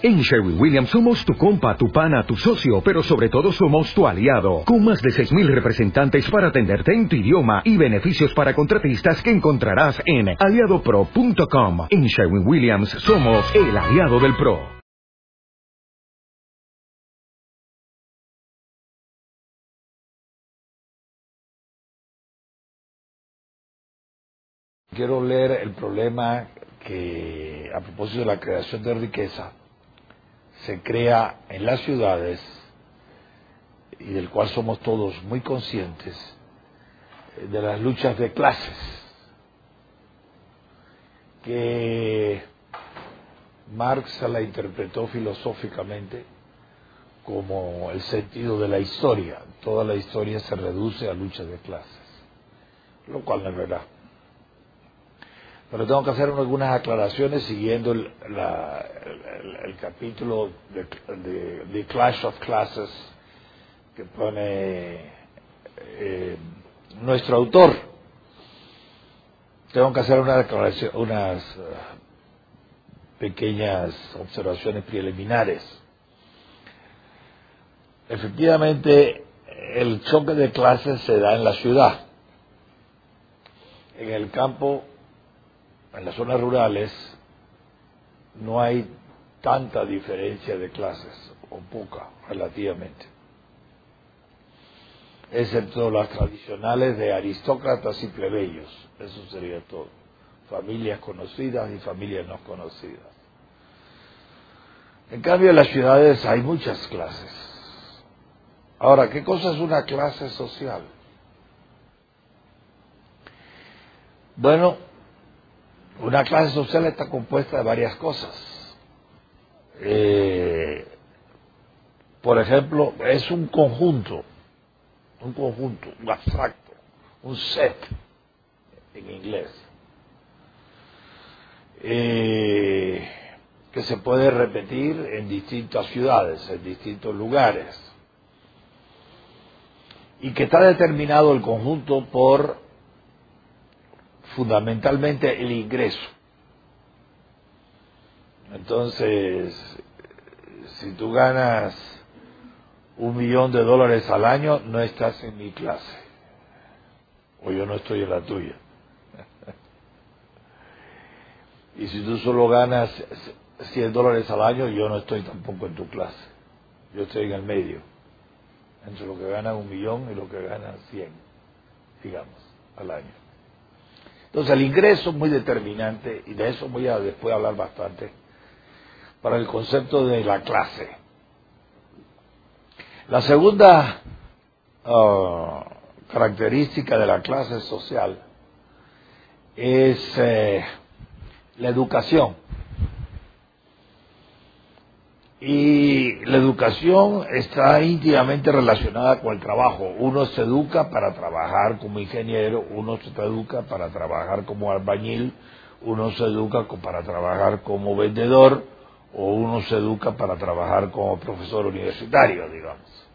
En Sherwin Williams somos tu compa, tu pana, tu socio, pero sobre todo somos tu aliado, con más de 6.000 representantes para atenderte en tu idioma y beneficios para contratistas que encontrarás en aliadopro.com. En Sherwin Williams somos el aliado del PRO. Quiero leer el problema que, a propósito de la creación de riqueza, se crea en las ciudades y del cual somos todos muy conscientes, eh, de las luchas de clases, que Marx la interpretó filosóficamente como el sentido de la historia. Toda la historia se reduce a luchas de clases, lo cual no es verdad pero tengo que hacer algunas aclaraciones siguiendo el, capítulo de, Clash of Classes que pone eh, nuestro autor. Tengo que hacer una unas uh, pequeñas observaciones preliminares. Efectivamente, el choque de clases se da en la ciudad. En el campo en las zonas rurales no hay tanta diferencia de clases, o poca relativamente, excepto las tradicionales de aristócratas y plebeyos, eso sería todo, familias conocidas y familias no conocidas. En cambio, en las ciudades hay muchas clases. Ahora, ¿qué cosa es una clase social? Bueno, una clase social está compuesta de varias cosas. Eh, por ejemplo, es un conjunto, un conjunto, un abstracto, un set en inglés, eh, que se puede repetir en distintas ciudades, en distintos lugares, y que está determinado el conjunto por fundamentalmente el ingreso. Entonces, si tú ganas un millón de dólares al año, no estás en mi clase. O yo no estoy en la tuya. y si tú solo ganas 100 dólares al año, yo no estoy tampoco en tu clase. Yo estoy en el medio. Entre lo que gana un millón y lo que gana 100, digamos, al año. Entonces el ingreso es muy determinante y de eso voy a después hablar bastante para el concepto de la clase. La segunda ah, característica de la clase social es eh, la educación. Y la educación está íntimamente relacionada con el trabajo. Uno se educa para trabajar como ingeniero, uno se educa para trabajar como albañil, uno se educa para trabajar como vendedor o uno se educa para trabajar como profesor universitario, digamos,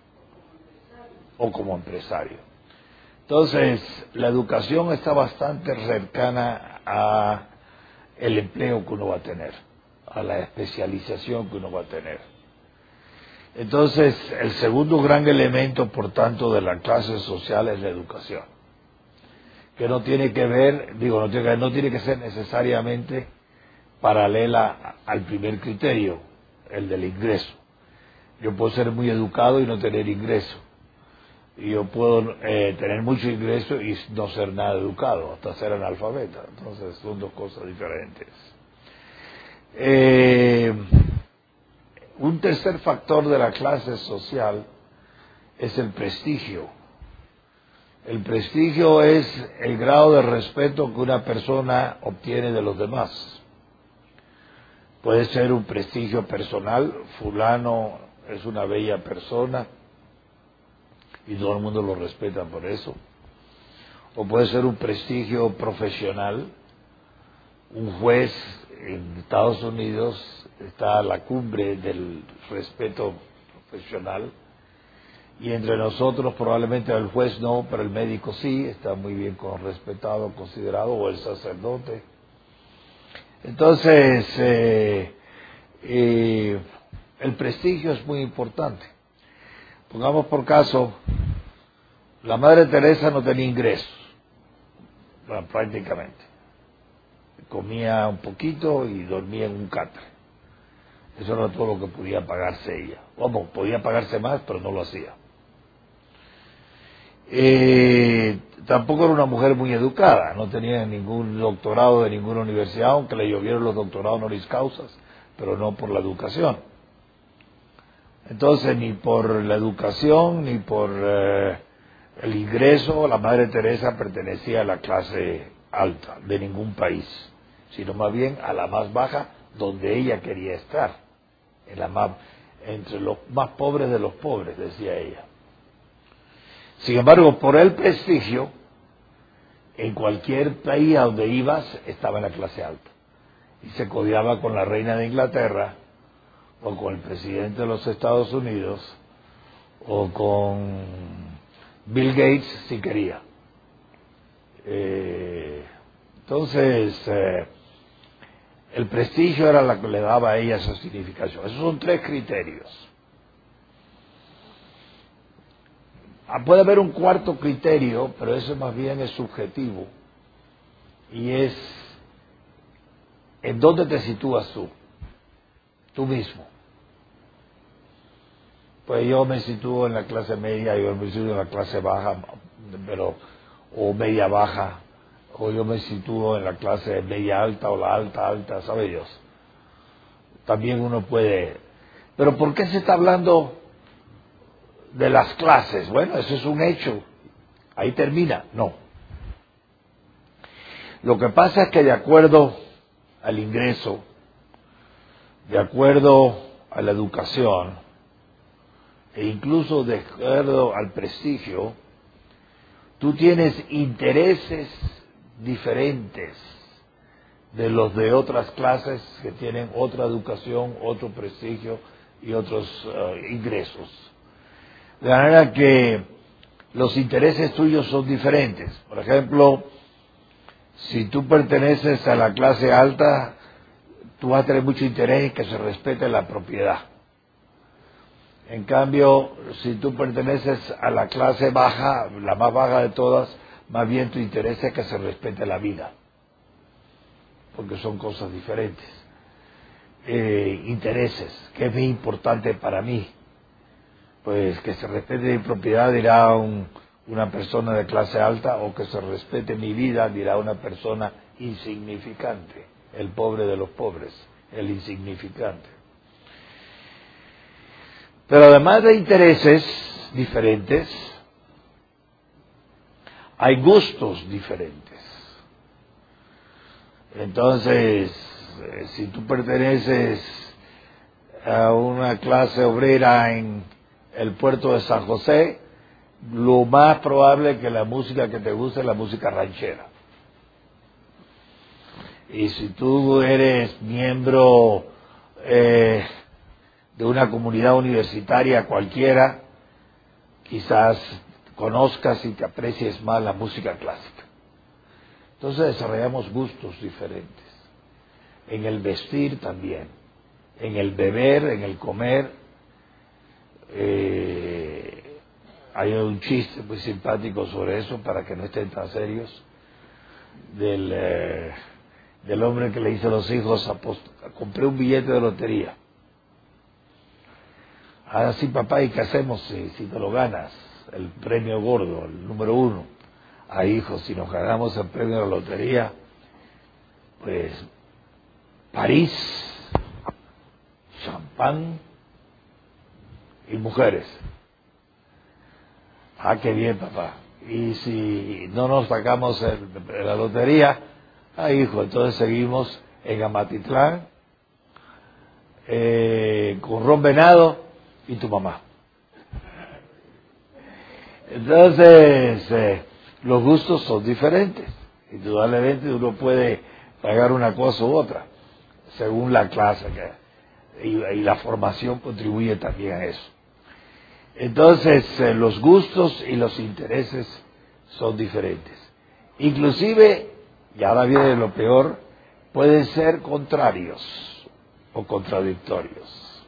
o como empresario. Entonces, la educación está bastante cercana a el empleo que uno va a tener a la especialización que uno va a tener. Entonces, el segundo gran elemento, por tanto, de la clase social es la educación, que no tiene que ver, digo, no tiene, no tiene que ser necesariamente paralela al primer criterio, el del ingreso. Yo puedo ser muy educado y no tener ingreso. Y yo puedo eh, tener mucho ingreso y no ser nada educado, hasta ser analfabeta. Entonces, son dos cosas diferentes. Eh, un tercer factor de la clase social es el prestigio. El prestigio es el grado de respeto que una persona obtiene de los demás. Puede ser un prestigio personal, fulano es una bella persona y todo el mundo lo respeta por eso. O puede ser un prestigio profesional, un juez en Estados Unidos está la cumbre del respeto profesional y entre nosotros probablemente el juez no, pero el médico sí, está muy bien respetado, considerado, o el sacerdote. Entonces, eh, eh, el prestigio es muy importante. Pongamos por caso, la Madre Teresa no tenía ingresos, prácticamente. Comía un poquito y dormía en un catre. Eso era todo lo que podía pagarse ella. Vamos, podía pagarse más, pero no lo hacía. Eh, tampoco era una mujer muy educada, no tenía ningún doctorado de ninguna universidad, aunque le llovieron los doctorados honoris causas, pero no por la educación. Entonces, ni por la educación, ni por eh, el ingreso, la Madre Teresa pertenecía a la clase alta de ningún país, sino más bien a la más baja donde ella quería estar, en la más, entre los más pobres de los pobres, decía ella. Sin embargo, por el prestigio, en cualquier país a donde ibas estaba en la clase alta. Y se codiaba con la reina de Inglaterra, o con el presidente de los Estados Unidos, o con Bill Gates si quería. Eh, entonces, eh, el prestigio era lo que le daba a ella esa significación. Esos son tres criterios. Ah, puede haber un cuarto criterio, pero eso más bien es subjetivo. Y es en dónde te sitúas tú, tú mismo. Pues yo me sitúo en la clase media, yo me sitúo en la clase baja, pero o media baja, o yo me sitúo en la clase media alta o la alta alta, ¿sabe Dios? También uno puede. Pero ¿por qué se está hablando de las clases. Bueno, eso es un hecho. Ahí termina. No. Lo que pasa es que de acuerdo al ingreso, de acuerdo a la educación, e incluso de acuerdo al prestigio, tú tienes intereses diferentes de los de otras clases que tienen otra educación, otro prestigio y otros eh, ingresos. De manera que los intereses tuyos son diferentes. Por ejemplo, si tú perteneces a la clase alta, tú vas a tener mucho interés en que se respete la propiedad. En cambio, si tú perteneces a la clase baja, la más baja de todas, más bien tu interés es que se respete la vida, porque son cosas diferentes. Eh, intereses, que es muy importante para mí pues que se respete mi propiedad dirá una persona de clase alta o que se respete mi vida dirá una persona insignificante, el pobre de los pobres, el insignificante. Pero además de intereses diferentes, hay gustos diferentes. Entonces, eh, si tú perteneces a una clase obrera en el puerto de San José, lo más probable es que la música que te guste es la música ranchera. Y si tú eres miembro eh, de una comunidad universitaria cualquiera, quizás conozcas y te aprecies más la música clásica. Entonces desarrollamos gustos diferentes. En el vestir también, en el beber, en el comer, eh, hay un chiste muy simpático sobre eso para que no estén tan serios del, eh, del hombre que le dice a los hijos, compré un billete de lotería. Ahora sí, papá, ¿y qué hacemos si, si te lo ganas? El premio gordo, el número uno. A hijos, si nos ganamos el premio de la lotería, pues París, champán, y mujeres. Ah, qué bien, papá. Y si no nos sacamos el, la lotería, ah, hijo, entonces seguimos en Amatitlán, eh, con Ron Venado y tu mamá. Entonces, eh, los gustos son diferentes. Indudablemente uno puede pagar una cosa u otra, según la clase y la formación contribuye también a eso. Entonces, eh, los gustos y los intereses son diferentes. Inclusive, y ahora viene lo peor, pueden ser contrarios o contradictorios.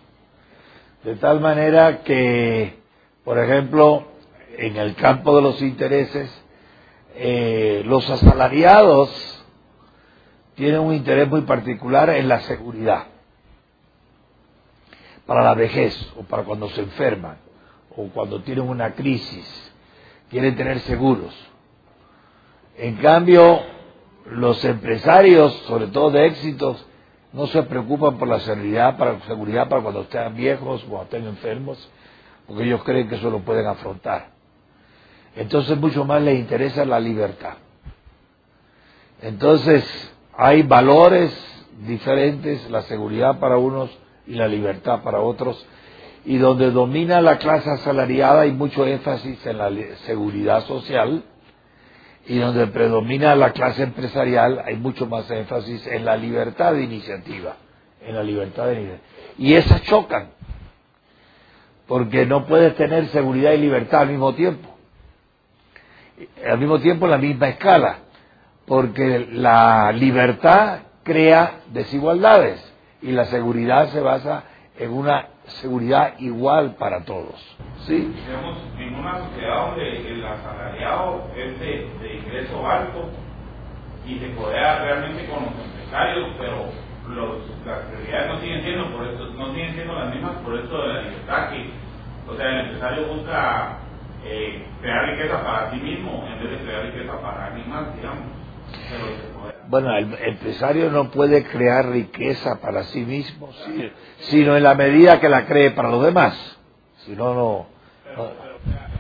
De tal manera que, por ejemplo, en el campo de los intereses, eh, los asalariados tienen un interés muy particular en la seguridad para la vejez o para cuando se enferman o cuando tienen una crisis, quieren tener seguros. En cambio, los empresarios, sobre todo de éxitos, no se preocupan por la seguridad para, seguridad para cuando estén viejos o estén enfermos, porque ellos creen que eso lo pueden afrontar. Entonces mucho más les interesa la libertad. Entonces hay valores diferentes, la seguridad para unos y la libertad para otros, y donde domina la clase asalariada hay mucho énfasis en la seguridad social, y donde predomina la clase empresarial hay mucho más énfasis en la libertad de iniciativa, en la libertad de iniciativa. Y esas chocan, porque no puedes tener seguridad y libertad al mismo tiempo, al mismo tiempo en la misma escala, porque la libertad crea desigualdades y la seguridad se basa en una seguridad igual para todos. ¿Sí? Digamos, en una sociedad donde el asalariado es de, ingreso alto y se codea realmente con los empresarios, pero los, las prioridades no siguen siendo por eso, no siguen siendo las mismas por esto de la libertad que, o sea, el empresario busca eh, crear riqueza para sí mismo en vez de crear riqueza para alguien más, digamos. Bueno, el empresario no puede crear riqueza para sí mismo, sino en la medida que la cree para los demás. Si no, no.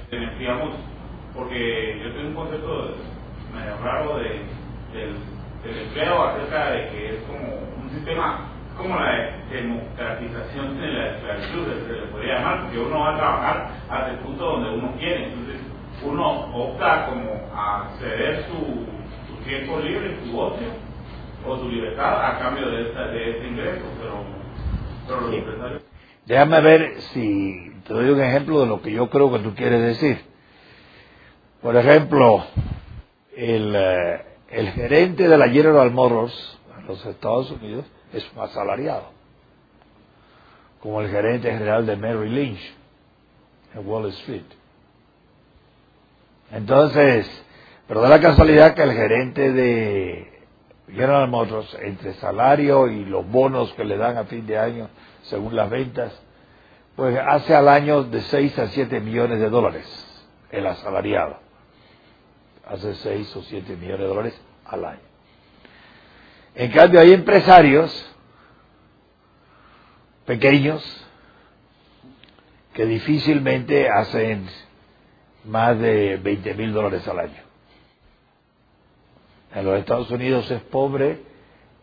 Pero, digamos, porque yo tengo un concepto medio raro de, del, del empleo acerca de que es como un sistema, como la democratización de la esclavitud, se le podría llamar, porque uno va a trabajar hasta el punto donde uno quiere. Entonces, uno opta como a ceder su tiempo libre, tu ocio o tu libertad a cambio de, esta, de este ingreso, pero, pero los empresarios... Déjame ver si te doy un ejemplo de lo que yo creo que tú quieres decir. Por ejemplo, el, eh, el gerente de la General Motors en los Estados Unidos es un asalariado, como el gerente general de Mary Lynch en Wall Street. Entonces, pero da la casualidad que el gerente de General Motors, entre salario y los bonos que le dan a fin de año, según las ventas, pues hace al año de 6 a 7 millones de dólares el asalariado. Hace 6 o 7 millones de dólares al año. En cambio hay empresarios pequeños que difícilmente hacen más de 20 mil dólares al año. En los Estados Unidos es pobre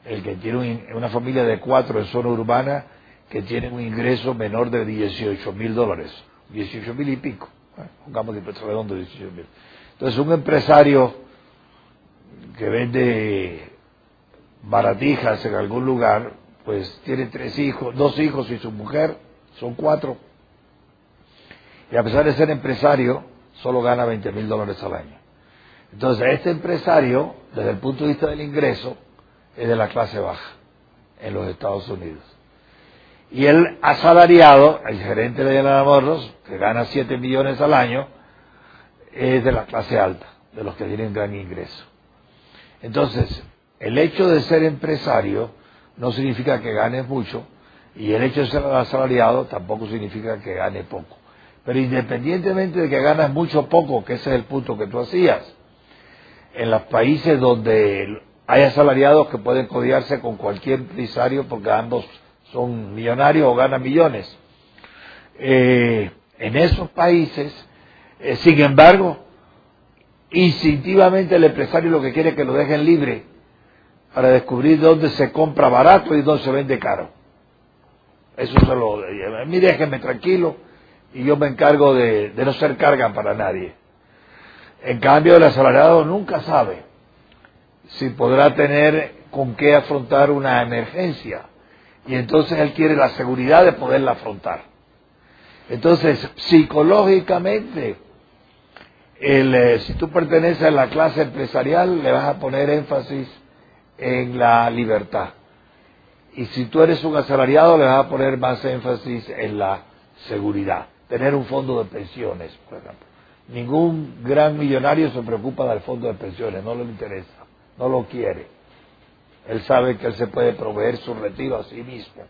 el que tiene una familia de cuatro en zona urbana que tiene un ingreso menor de 18 mil dólares, 18 mil y pico, pongamos de redondo 18 mil. Entonces un empresario que vende baratijas en algún lugar, pues tiene tres hijos, dos hijos y su mujer, son cuatro. Y a pesar de ser empresario, solo gana 20 mil dólares al año. Entonces, este empresario, desde el punto de vista del ingreso, es de la clase baja en los Estados Unidos. Y el asalariado, el gerente de Motors, que gana 7 millones al año, es de la clase alta, de los que tienen gran ingreso. Entonces, el hecho de ser empresario no significa que ganes mucho, y el hecho de ser asalariado tampoco significa que gane poco. Pero independientemente de que ganas mucho o poco, que ese es el punto que tú hacías, en los países donde hay asalariados que pueden codiarse con cualquier empresario porque ambos son millonarios o ganan millones. Eh, en esos países, eh, sin embargo, instintivamente el empresario lo que quiere es que lo dejen libre para descubrir dónde se compra barato y dónde se vende caro. Eso se lo... A mí déjenme tranquilo y yo me encargo de, no ser carga para nadie. En cambio, el asalariado nunca sabe si podrá tener con qué afrontar una emergencia. Y entonces él quiere la seguridad de poderla afrontar. Entonces, psicológicamente, eh, si tú perteneces a la clase empresarial, le vas a poner énfasis en la libertad. Y si tú eres un asalariado, le vas a poner más énfasis en la seguridad, tener un fondo de pensiones, por ejemplo. Ningún gran millonario se preocupa del fondo de pensiones, no le interesa, no lo quiere. Él sabe que él se puede proveer su retiro a sí mismo.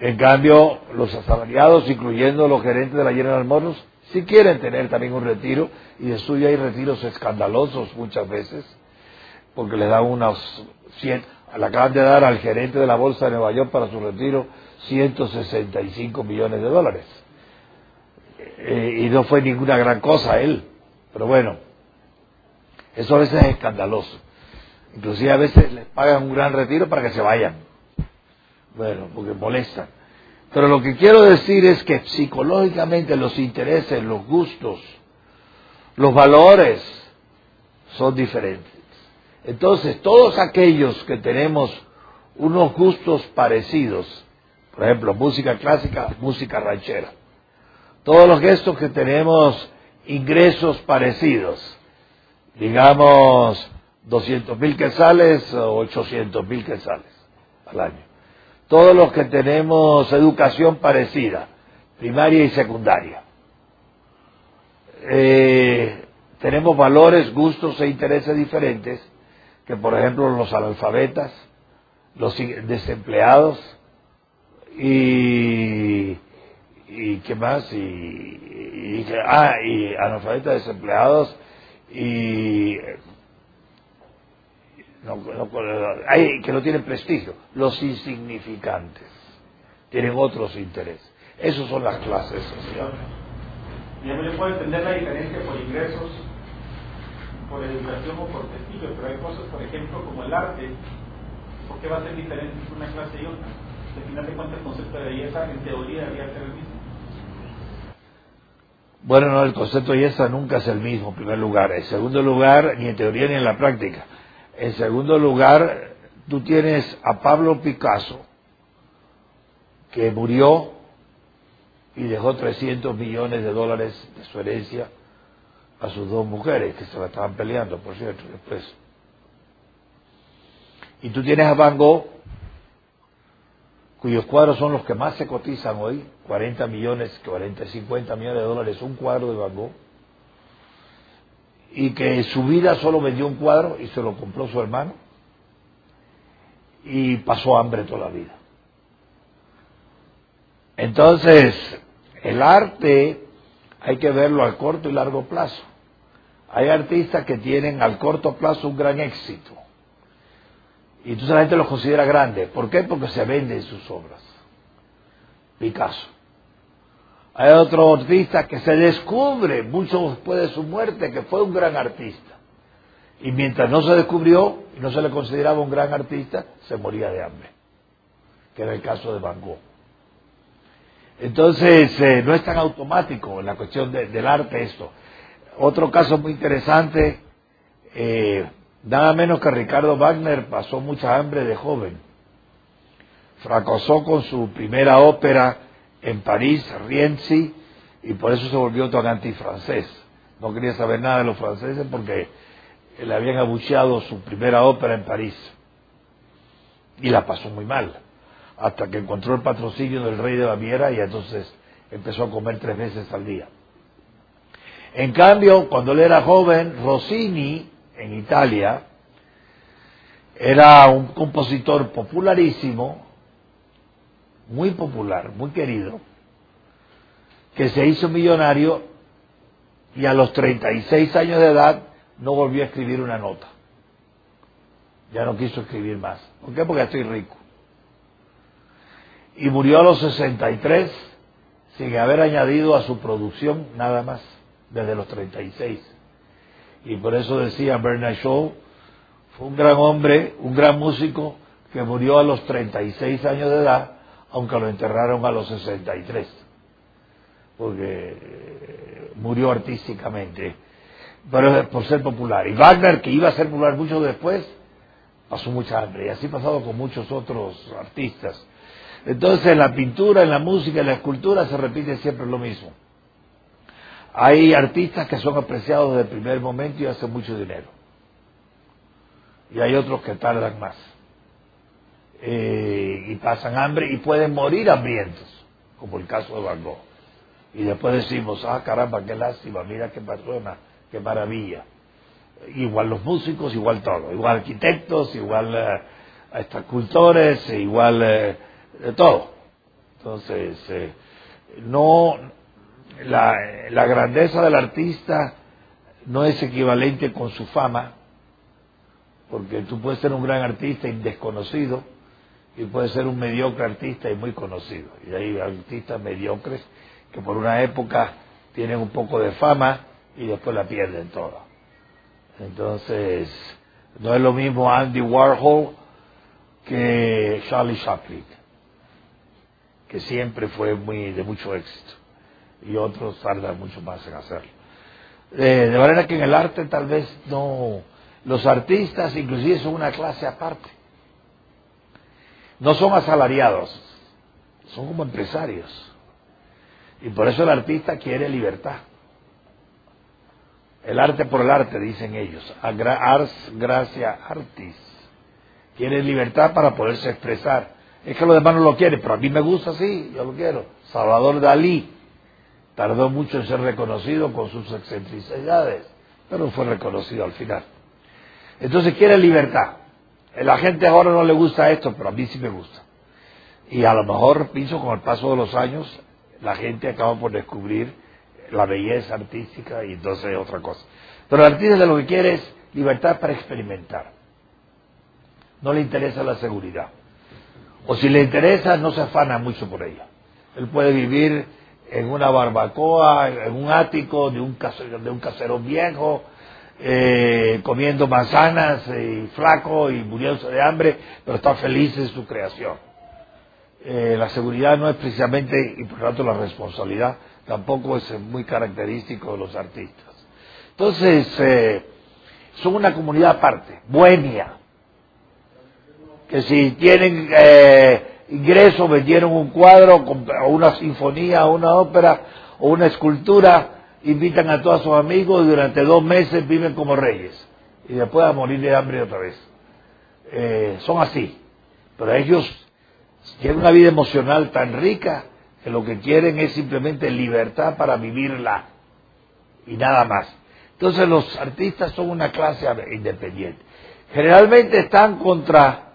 En cambio, los asalariados, incluyendo los gerentes de la General Motors, sí quieren tener también un retiro, y de suyo hay retiros escandalosos muchas veces, porque le dan unos 100, le acaban de dar al gerente de la Bolsa de Nueva York para su retiro 165 millones de dólares. Eh, y no fue ninguna gran cosa él, pero bueno, eso a veces es escandaloso. Inclusive a veces les pagan un gran retiro para que se vayan. Bueno, porque molestan. Pero lo que quiero decir es que psicológicamente los intereses, los gustos, los valores son diferentes. Entonces, todos aquellos que tenemos unos gustos parecidos, por ejemplo, música clásica, música ranchera, todos los gestos que tenemos ingresos parecidos, digamos 200 mil quetzales o 800 mil quetzales al año. Todos los que tenemos educación parecida, primaria y secundaria. Eh, tenemos valores, gustos e intereses diferentes que, por ejemplo, los analfabetas, los desempleados y, y qué más, y, y, ah, y analfabetas desempleados y hay que no tienen prestigio, los insignificantes tienen otros intereses. Esos son las clases sociales. No puedo entender la diferencia por ingresos, por educación o por prestigio, pero hay cosas, por ejemplo, como el arte. ¿Por qué va a ser diferente una clase y otra? Al final de cuentas, el concepto de belleza en teoría debería ser el mismo. Bueno, no, el concepto de belleza nunca es el mismo, en primer lugar. En segundo lugar, ni en teoría ni en la práctica. En segundo lugar, tú tienes a Pablo Picasso, que murió y dejó 300 millones de dólares de su herencia a sus dos mujeres, que se la estaban peleando, por cierto, después. Y tú tienes a Van Gogh, cuyos cuadros son los que más se cotizan hoy, 40 millones, 40, 50 millones de dólares, un cuadro de Van Gogh y que en su vida solo vendió un cuadro y se lo compró su hermano y pasó hambre toda la vida. Entonces, el arte hay que verlo al corto y largo plazo. Hay artistas que tienen al corto plazo un gran éxito. Y entonces la gente los considera grandes. ¿Por qué? Porque se venden sus obras. Picasso. Hay otro artista que se descubre mucho después de su muerte que fue un gran artista. Y mientras no se descubrió y no se le consideraba un gran artista, se moría de hambre. Que era el caso de Van Gogh. Entonces, eh, no es tan automático en la cuestión del arte esto. Otro caso muy interesante, eh, nada menos que Ricardo Wagner pasó mucha hambre de joven. Fracasó con su primera ópera en París, Rienzi, y por eso se volvió tan antifrancés. No quería saber nada de los franceses porque le habían abucheado su primera ópera en París. Y la pasó muy mal, hasta que encontró el patrocinio del rey de Baviera y entonces empezó a comer tres veces al día. En cambio, cuando él era joven, Rossini, en Italia, era un compositor popularísimo, muy popular, muy querido, que se hizo millonario y a los 36 años de edad no volvió a escribir una nota. Ya no quiso escribir más. ¿Por qué? Porque estoy rico. Y murió a los 63 sin haber añadido a su producción nada más, desde los 36. Y por eso decía Bernard Shaw, fue un gran hombre, un gran músico, que murió a los 36 años de edad aunque lo enterraron a los 63, porque eh, murió artísticamente, pero por ser popular. Y Wagner, que iba a ser popular mucho después, pasó mucha hambre, y así pasado con muchos otros artistas. Entonces, en la pintura, en la música, en la escultura se repite siempre lo mismo. Hay artistas que son apreciados desde el primer momento y hacen mucho dinero. Y hay otros que tardan más. Eh, y pasan hambre y pueden morir hambrientos. como el caso de Van Gogh. Y después decimos, ah, caramba, qué lástima, mira qué persona, qué maravilla. Igual los músicos, igual todo, igual arquitectos, igual eh, escultores, igual eh, de todo. Entonces, eh, no, la, la grandeza del artista no es equivalente con su fama, porque tú puedes ser un gran artista y desconocido, y puedes ser un mediocre artista y muy conocido. Y hay artistas mediocres que por una época tienen un poco de fama y después la pierden toda. Entonces, no es lo mismo Andy Warhol que Charlie Chaplin, que siempre fue muy de mucho éxito, y otros tardan mucho más en hacerlo. Eh, de manera que en el arte tal vez no, los artistas inclusive son una clase aparte. No son asalariados, son como empresarios. Y por eso el artista quiere libertad. El arte por el arte, dicen ellos. Ars gracia artis. Quiere libertad para poderse expresar. Es que los demás no lo quieren, pero a mí me gusta así, yo lo quiero. Salvador Dalí tardó mucho en ser reconocido con sus excentricidades, pero fue reconocido al final. Entonces quiere libertad. La gente ahora no le gusta esto, pero a mí sí me gusta. Y a lo mejor, pienso, con el paso de los años, la gente acaba por descubrir la belleza artística y entonces otra cosa. Pero el artista lo que quiere es libertad para experimentar. No le interesa la seguridad. O si le interesa, no se afana mucho por ella. Él puede vivir en una barbacoa, en un ático de un casero, de un casero viejo, eh, comiendo manzanas y flaco y muriéndose de hambre, pero está feliz en su creación. Eh, la seguridad no es precisamente, y por lo tanto la responsabilidad tampoco es muy característico de los artistas. Entonces, eh, son una comunidad aparte, bohemia, que si tienen ingresos, vendieron un cuadro, o una sinfonía, o una ópera, o una escultura, invitan a todos sus amigos y durante dos meses viven como reyes. Y después a morir de hambre otra vez. Eh, son así. Pero ellos tienen una vida emocional tan rica que lo que quieren es simplemente libertad para vivirla y nada más. Entonces los artistas son una clase independiente. Generalmente están contra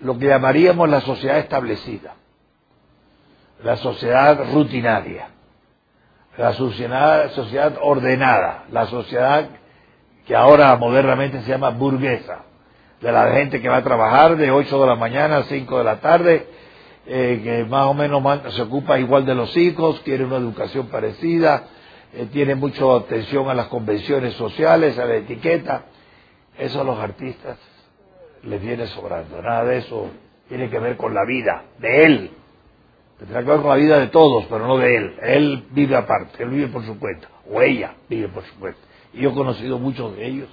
lo que llamaríamos la sociedad establecida, la sociedad rutinaria la sociedad, ordenada, la sociedad que ahora modernamente se llama burguesa, de la gente que va a trabajar de 8 de la mañana a 5 de la tarde, eh, que más o menos se ocupa igual de los hijos, quiere una educación parecida, eh, tiene mucha atención a las convenciones sociales, a la etiqueta. Eso los artistas les viene sobrando. Nada de eso tiene que ver con la vida de él, Tendrá que ver con la vida de todos, pero no de él. Él vive aparte, él vive por su cuenta, o ella vive por su cuenta. Y yo he conocido muchos de ellos,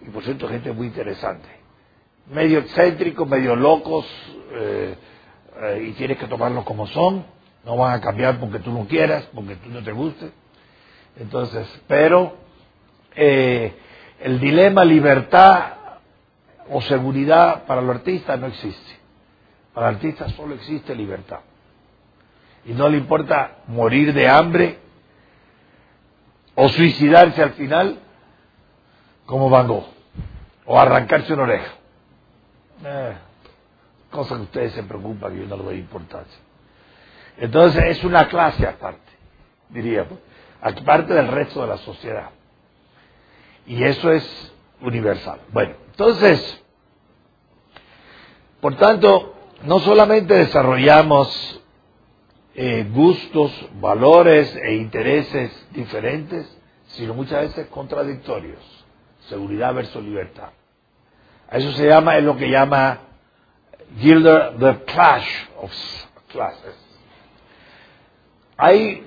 y por cierto, gente muy interesante. Medio excéntricos, medio locos, eh, eh, y tienes que tomarlos como son. No van a cambiar porque tú no quieras, porque tú no te guste. Entonces, pero eh, el dilema libertad o seguridad para el artista no existe. Para el artista solo existe libertad y no le importa morir de hambre o suicidarse al final como Van Gogh o arrancarse una oreja. Eh, cosa que ustedes se preocupan que yo no le doy importancia. Entonces es una clase aparte, diríamos, aparte del resto de la sociedad. Y eso es universal. Bueno, entonces, por tanto, no solamente desarrollamos eh, gustos, valores e intereses diferentes, sino muchas veces contradictorios. Seguridad versus libertad. A eso se llama, es lo que llama Gilder the Clash of Classes. Hay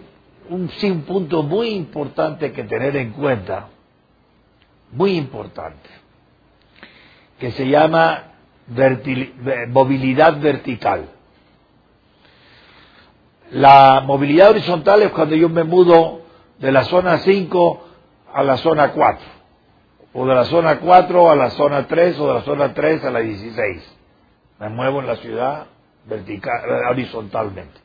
un, un punto muy importante que tener en cuenta, muy importante, que se llama movilidad vertical. La movilidad horizontal es cuando yo me mudo de la zona 5 a la zona 4, o de la zona 4 a la zona 3, o de la zona 3 a la 16. Me muevo en la ciudad vertical, horizontalmente.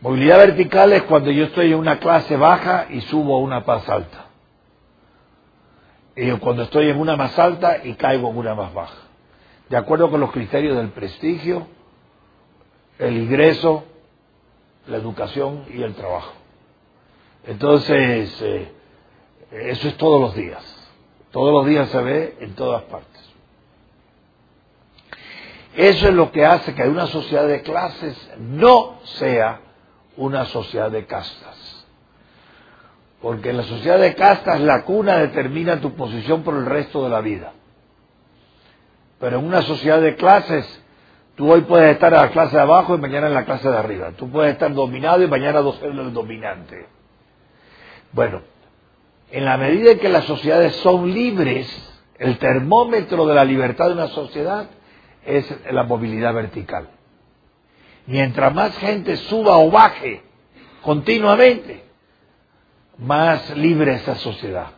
Movilidad vertical es cuando yo estoy en una clase baja y subo a una más alta. Y cuando estoy en una más alta y caigo en una más baja. De acuerdo con los criterios del prestigio, el ingreso, la educación y el trabajo. Entonces, eh, eso es todos los días. Todos los días se ve en todas partes. Eso es lo que hace que una sociedad de clases no sea una sociedad de castas. Porque en la sociedad de castas la cuna determina tu posición por el resto de la vida. Pero en una sociedad de clases, tú hoy puedes estar en la clase de abajo y mañana en la clase de arriba. Tú puedes estar dominado y mañana ser el dominante. Bueno, en la medida en que las sociedades son libres, el termómetro de la libertad de una sociedad es la movilidad vertical. Mientras más gente suba o baje continuamente, más libre es esa sociedad.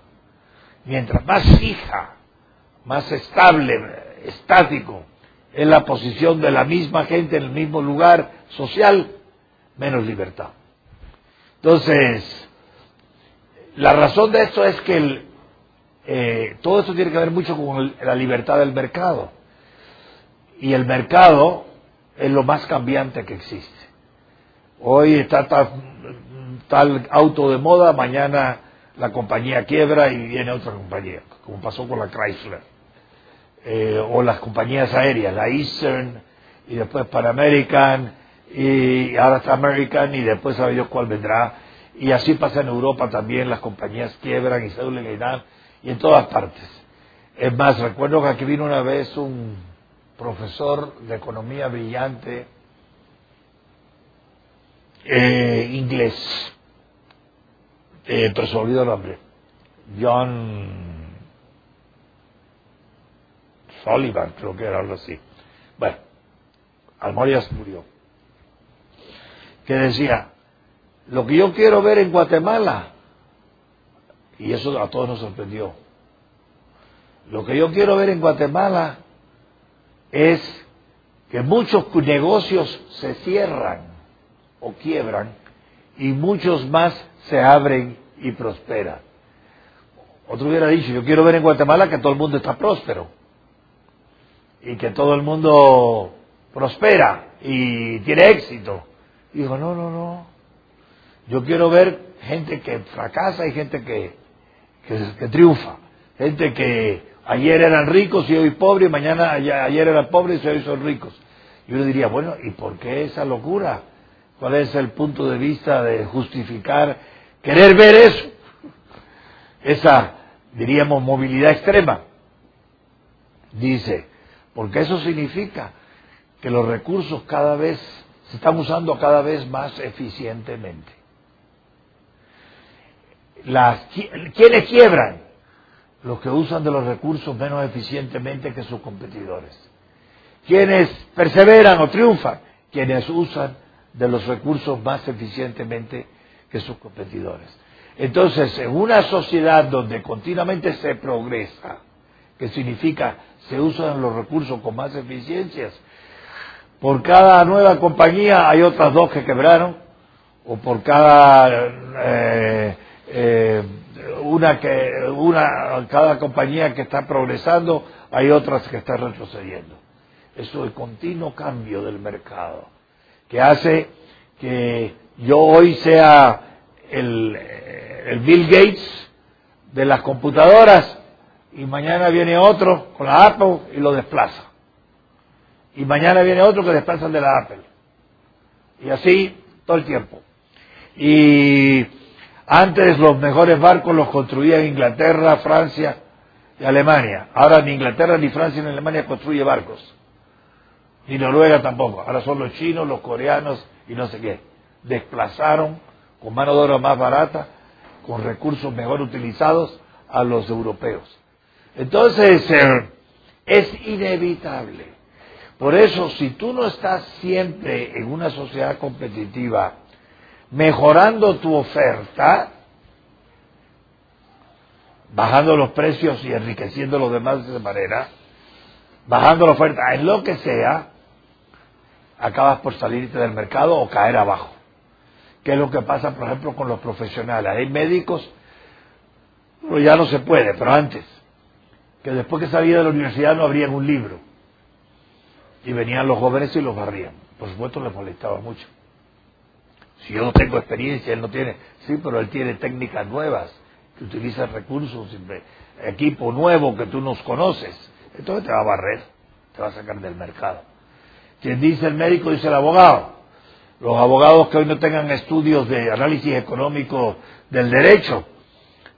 Mientras más fija, más estable, estático es la posición de la misma gente en el mismo lugar social, menos libertad. Entonces, la razón de esto es que eh, todo esto tiene que ver mucho con la libertad del mercado. Y el mercado es lo más cambiante que existe. Hoy está tal, auto de moda, mañana la compañía quiebra y viene otra compañía, como pasó con la Chrysler. Eh, o las compañías aéreas, la Eastern y después Pan American y ahora está American y después sabe Dios cuál vendrá. Y así pasa en Europa también, las compañías quiebran y se y dan, y en todas partes. Es más, recuerdo que aquí vino una vez un profesor de economía brillante eh, inglés, eh, pero el nombre, John Sullivan, creo que era algo así. Bueno, Almorias murió. Que decía, lo que yo quiero ver en Guatemala, y eso a todos nos sorprendió, lo que yo quiero ver en Guatemala es que muchos negocios se cierran o quiebran y muchos más se abren y prosperan. Otro hubiera dicho, yo quiero ver en Guatemala que todo el mundo está próspero y que todo el mundo prospera y tiene éxito. Y digo, no, no, no. Yo quiero ver gente que fracasa y gente que, que triunfa. Gente que Ayer eran ricos y hoy pobres, mañana ayer eran pobres y hoy son ricos. Y uno diría, bueno, ¿y por qué esa locura? ¿Cuál es el punto de vista de justificar querer ver eso? Esa, diríamos, movilidad extrema. Dice, porque eso significa que los recursos cada vez se están usando cada vez más eficientemente. ¿Quiénes quiebran? los que usan de los recursos menos eficientemente que sus competidores. Quienes perseveran o triunfan, quienes usan de los recursos más eficientemente que sus competidores. Entonces, en una sociedad donde continuamente se progresa, que significa se usan los recursos con más eficiencias, por cada nueva compañía hay otras dos que quebraron, o por cada eh, eh, una que una cada compañía que está progresando hay otras que están retrocediendo eso es el continuo cambio del mercado que hace que yo hoy sea el, el Bill Gates de las computadoras y mañana viene otro con la Apple y lo desplaza y mañana viene otro que desplaza el de la Apple y así todo el tiempo y antes los mejores barcos los construían Inglaterra, Francia y Alemania. Ahora ni Inglaterra, ni Francia, ni Alemania construye barcos. Ni Noruega tampoco. Ahora son los chinos, los coreanos y no sé qué. Desplazaron con mano de obra más barata, con recursos mejor utilizados a los europeos. Entonces, eh, es inevitable. Por eso, si tú no estás siempre en una sociedad competitiva, mejorando tu oferta, bajando los precios y enriqueciendo los demás de esa manera, bajando la oferta en lo que sea, acabas por salirte del mercado o caer abajo. ¿Qué es lo que pasa, por ejemplo, con los profesionales? Hay médicos, pero ya no se puede, pero antes, que después que salía de la universidad no abrían un libro. Y venían los jóvenes y los barrían. Por supuesto les molestaba mucho. Si yo no tengo experiencia, él no tiene. Sí, pero él tiene técnicas nuevas, que utiliza recursos, equipo nuevo que tú nos conoces. Entonces te va a barrer, te va a sacar del mercado. Quien dice el médico, dice el abogado. Los abogados que hoy no tengan estudios de análisis económico del derecho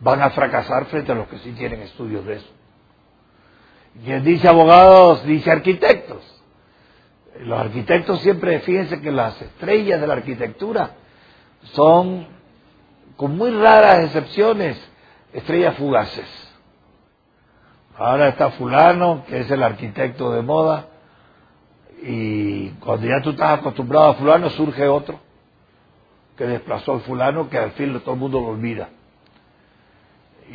van a fracasar frente a los que sí tienen estudios de eso. Quien dice abogados, dice arquitectos. Los arquitectos siempre, fíjense que las estrellas de la arquitectura son, con muy raras excepciones, estrellas fugaces. Ahora está fulano, que es el arquitecto de moda, y cuando ya tú estás acostumbrado a fulano, surge otro que desplazó al fulano, que al fin todo el mundo lo olvida.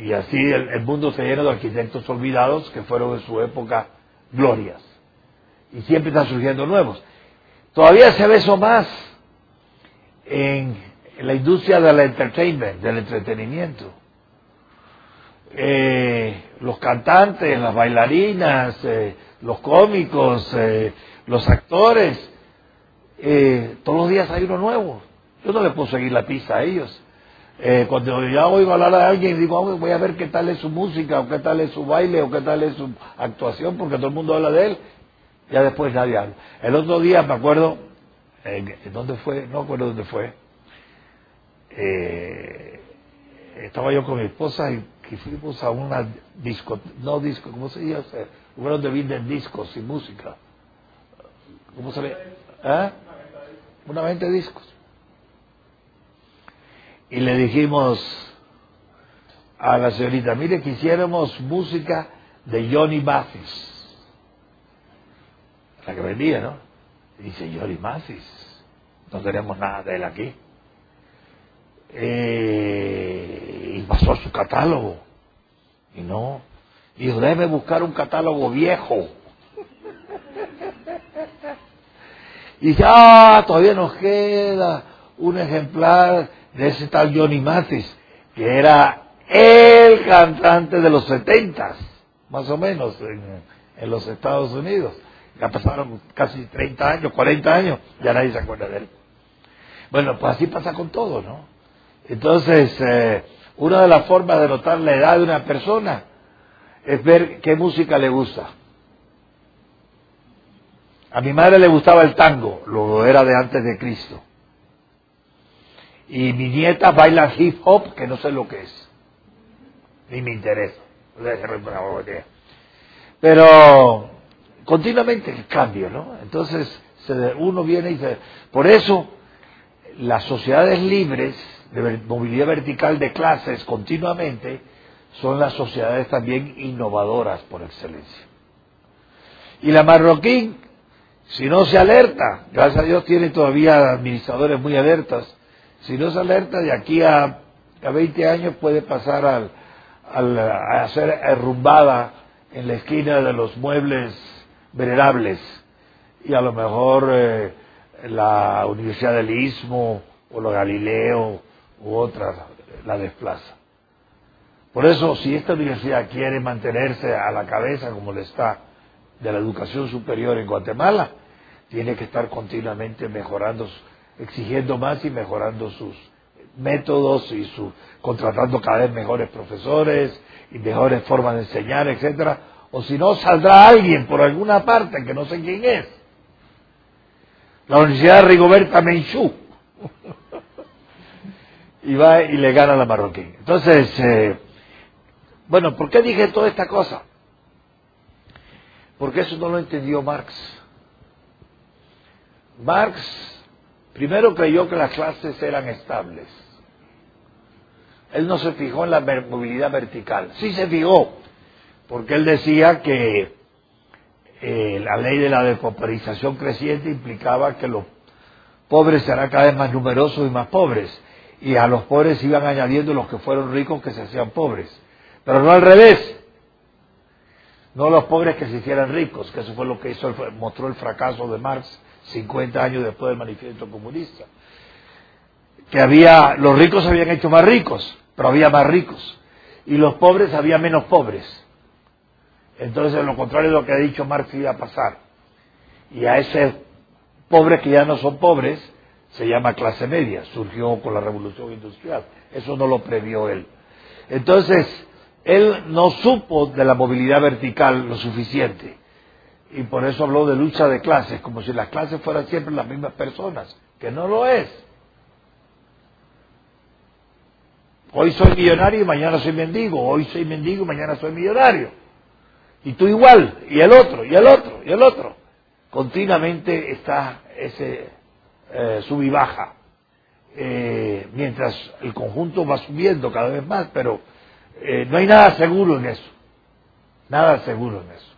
Y así el, mundo se llena de arquitectos olvidados que fueron en su época glorias y siempre están surgiendo nuevos. Todavía se ve eso más en, la industria del entertainment, del entretenimiento. Eh, los cantantes, las bailarinas, eh, los cómicos, eh, los actores, todos los días hay uno nuevo. Yo no le puedo seguir la pista a ellos. cuando ya oigo hablar a alguien, digo, voy a ver qué tal es su música, o qué tal es su baile, o qué tal es su actuación, porque todo el mundo habla de él, ya después nadie habla. El otro día me acuerdo, ¿en, dónde fue? No acuerdo dónde fue. Eh, estaba yo con mi esposa y que fuimos a una disco, no disco, ¿cómo se llama? Lugar donde venden discos y música. ¿Cómo se? ¿Eh? Una venta de discos. Y le dijimos a la señorita, mire, quisiéramos música de Johnny Mathis la que vendía, ¿no? Y dice, Yori Masis, no tenemos nada de él aquí. Eh, y pasó su catálogo. Y no. Y debe buscar un catálogo viejo. Y dice, ah, todavía nos queda un ejemplar de ese tal Johnny Mathis, que era el cantante de los setentas, más o menos, en los Estados Unidos. Ya pasaron casi 30 años, 40 años, ya nadie se acuerda de él. Bueno, pues así pasa con todo, ¿no? Entonces, eh, una de las formas de notar la edad de una persona es ver qué música le gusta. A mi madre le gustaba el tango, lo era de antes de Cristo. Y mi nieta baila hip hop, que no sé lo que es. Ni me interesa. Pero continuamente el cambio, ¿no? Entonces uno viene y dice, por eso las sociedades libres de movilidad vertical de clases continuamente son las sociedades también innovadoras por excelencia. Y la marroquín, si no se alerta, gracias a Dios tiene todavía administradores muy alertas, si no se alerta de aquí a, a 20 años puede pasar al, a ser derrumbada en la esquina de los muebles venerables y a lo mejor eh, la Universidad del Istmo o lo Galileo u otra la desplaza. Por eso, si esta universidad quiere mantenerse a la cabeza como le está de la educación superior en Guatemala, tiene que estar continuamente mejorando, exigiendo más y mejorando sus métodos y su, contratando cada vez mejores profesores y mejores formas de enseñar, etcétera, o si no, saldrá alguien por alguna parte que no sé quién es. La Universidad de Rigoberta Menchú. y va y le gana a la marroquí. Entonces, eh, bueno, ¿por qué dije toda esta cosa? Porque eso no lo entendió Marx. Marx primero creyó que las clases eran estables. Él no se fijó en la movilidad vertical. Sí se fijó, porque él decía que eh, la ley de la depauperización creciente implicaba que los pobres serán cada vez más numerosos y más pobres, y a los pobres iban añadiendo los que fueron ricos que se hacían pobres, pero no al revés, no los pobres que se hicieran ricos, que eso fue lo que hizo, mostró el fracaso de Marx 50 años después del manifiesto comunista. que había, los ricos se habían hecho más ricos, pero había más ricos, y los pobres había menos pobres. Entonces, lo contrario de lo que ha dicho Marx iba a pasar. Y a ese pobres que ya no son pobres, se llama clase media, surgió con la revolución industrial. Eso no lo previó él. Entonces, él no supo de la movilidad vertical lo suficiente. Y por eso habló de lucha de clases, como si las clases fueran siempre las mismas personas, que no lo es. Hoy soy millonario y mañana soy mendigo. Hoy soy mendigo y mañana soy millonario. Y tú igual, y el otro, y el otro, y el otro. Continuamente está ese eh, sub y baja. Eh, mientras el conjunto va subiendo cada vez más, pero eh, no hay nada seguro en eso. Nada seguro en eso.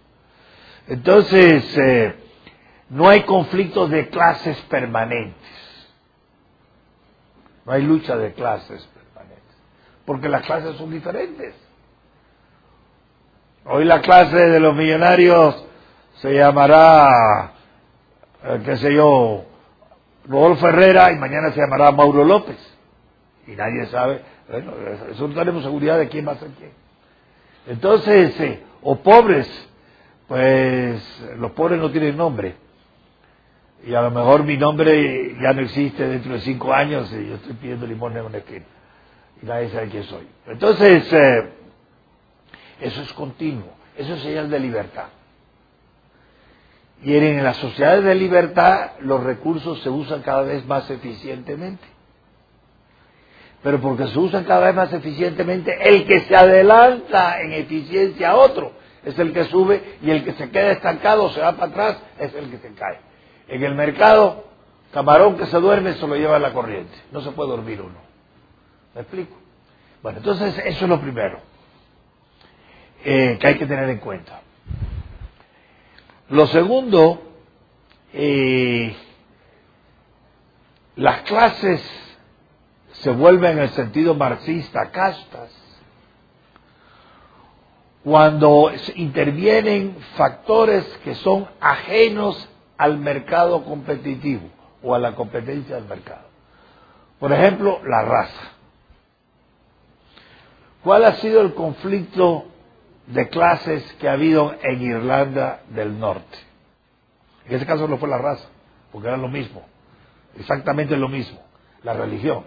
Entonces, eh, no hay conflictos de clases permanentes. No hay lucha de clases permanentes. Porque las clases son diferentes. Hoy la clase de los millonarios se llamará, eh, qué sé yo, Rodolfo Herrera y mañana se llamará Mauro López. Y nadie sabe, bueno, eso no tenemos seguridad de quién va a ser quién. Entonces, eh, o pobres, pues los pobres no tienen nombre. Y a lo mejor mi nombre ya no existe dentro de cinco años y yo estoy pidiendo limón en una esquina. Y nadie sabe quién soy. Entonces, eh, eso es continuo. Eso es señal de libertad. Y en las sociedades de libertad los recursos se usan cada vez más eficientemente. Pero porque se usan cada vez más eficientemente, el que se adelanta en eficiencia a otro es el que sube y el que se queda estancado, se va para atrás, es el que se cae. En el mercado, camarón que se duerme se lo lleva a la corriente. No se puede dormir uno. ¿Me explico? Bueno, entonces eso es lo primero eh, que hay que tener en cuenta. Lo segundo, eh, las clases se vuelven en el sentido marxista castas cuando intervienen factores que son ajenos al mercado competitivo o a la competencia del mercado. Por ejemplo, la raza. ¿Cuál ha sido el conflicto de clases que ha habido en Irlanda del Norte. En ese caso no fue la raza, porque era lo mismo, exactamente lo mismo, la religión.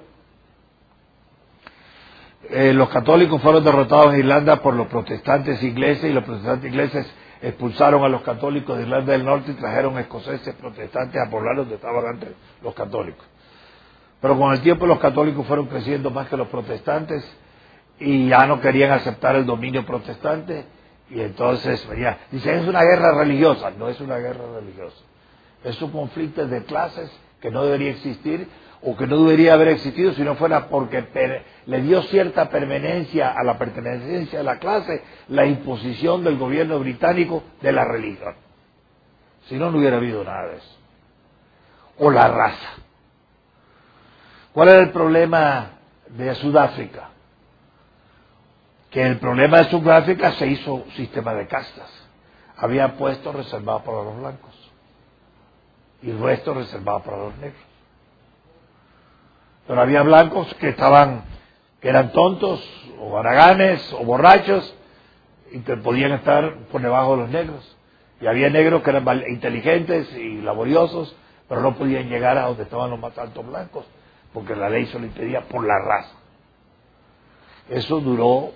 Eh, los católicos fueron derrotados en Irlanda por los protestantes ingleses y los protestantes ingleses expulsaron a los católicos de Irlanda del Norte y trajeron escoceses protestantes a poblar donde estaban antes los católicos. Pero con el tiempo los católicos fueron creciendo más que los protestantes y ya no querían aceptar el dominio protestante y entonces venía, dice, es una guerra religiosa, no es una guerra religiosa, es un conflicto de clases que no debería existir o que no debería haber existido si no fuera porque le dio cierta permanencia a la pertenencia de la clase la imposición del gobierno británico de la religión. Si no, no hubiera habido nada de eso. O la raza. ¿Cuál era el problema de Sudáfrica? que el problema de su gráfica se hizo sistema de castas. Había puestos reservados para los blancos y el resto reservado para los negros. Pero había blancos que estaban, que eran tontos o haraganes o borrachos y que podían estar por debajo de los negros. Y había negros que eran inteligentes y laboriosos, pero no podían llegar a donde estaban los más altos blancos, porque la ley se lo impedía por la raza. Eso duró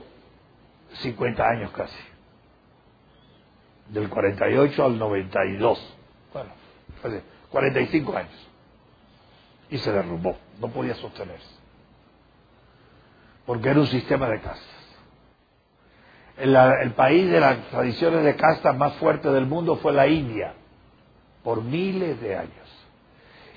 50 años casi. Del 48 al 92. Bueno, 45 años. Y se derrumbó. No podía sostenerse. Porque era un sistema de castas. El, el país de las tradiciones de castas más fuerte del mundo fue la India. Por miles de años.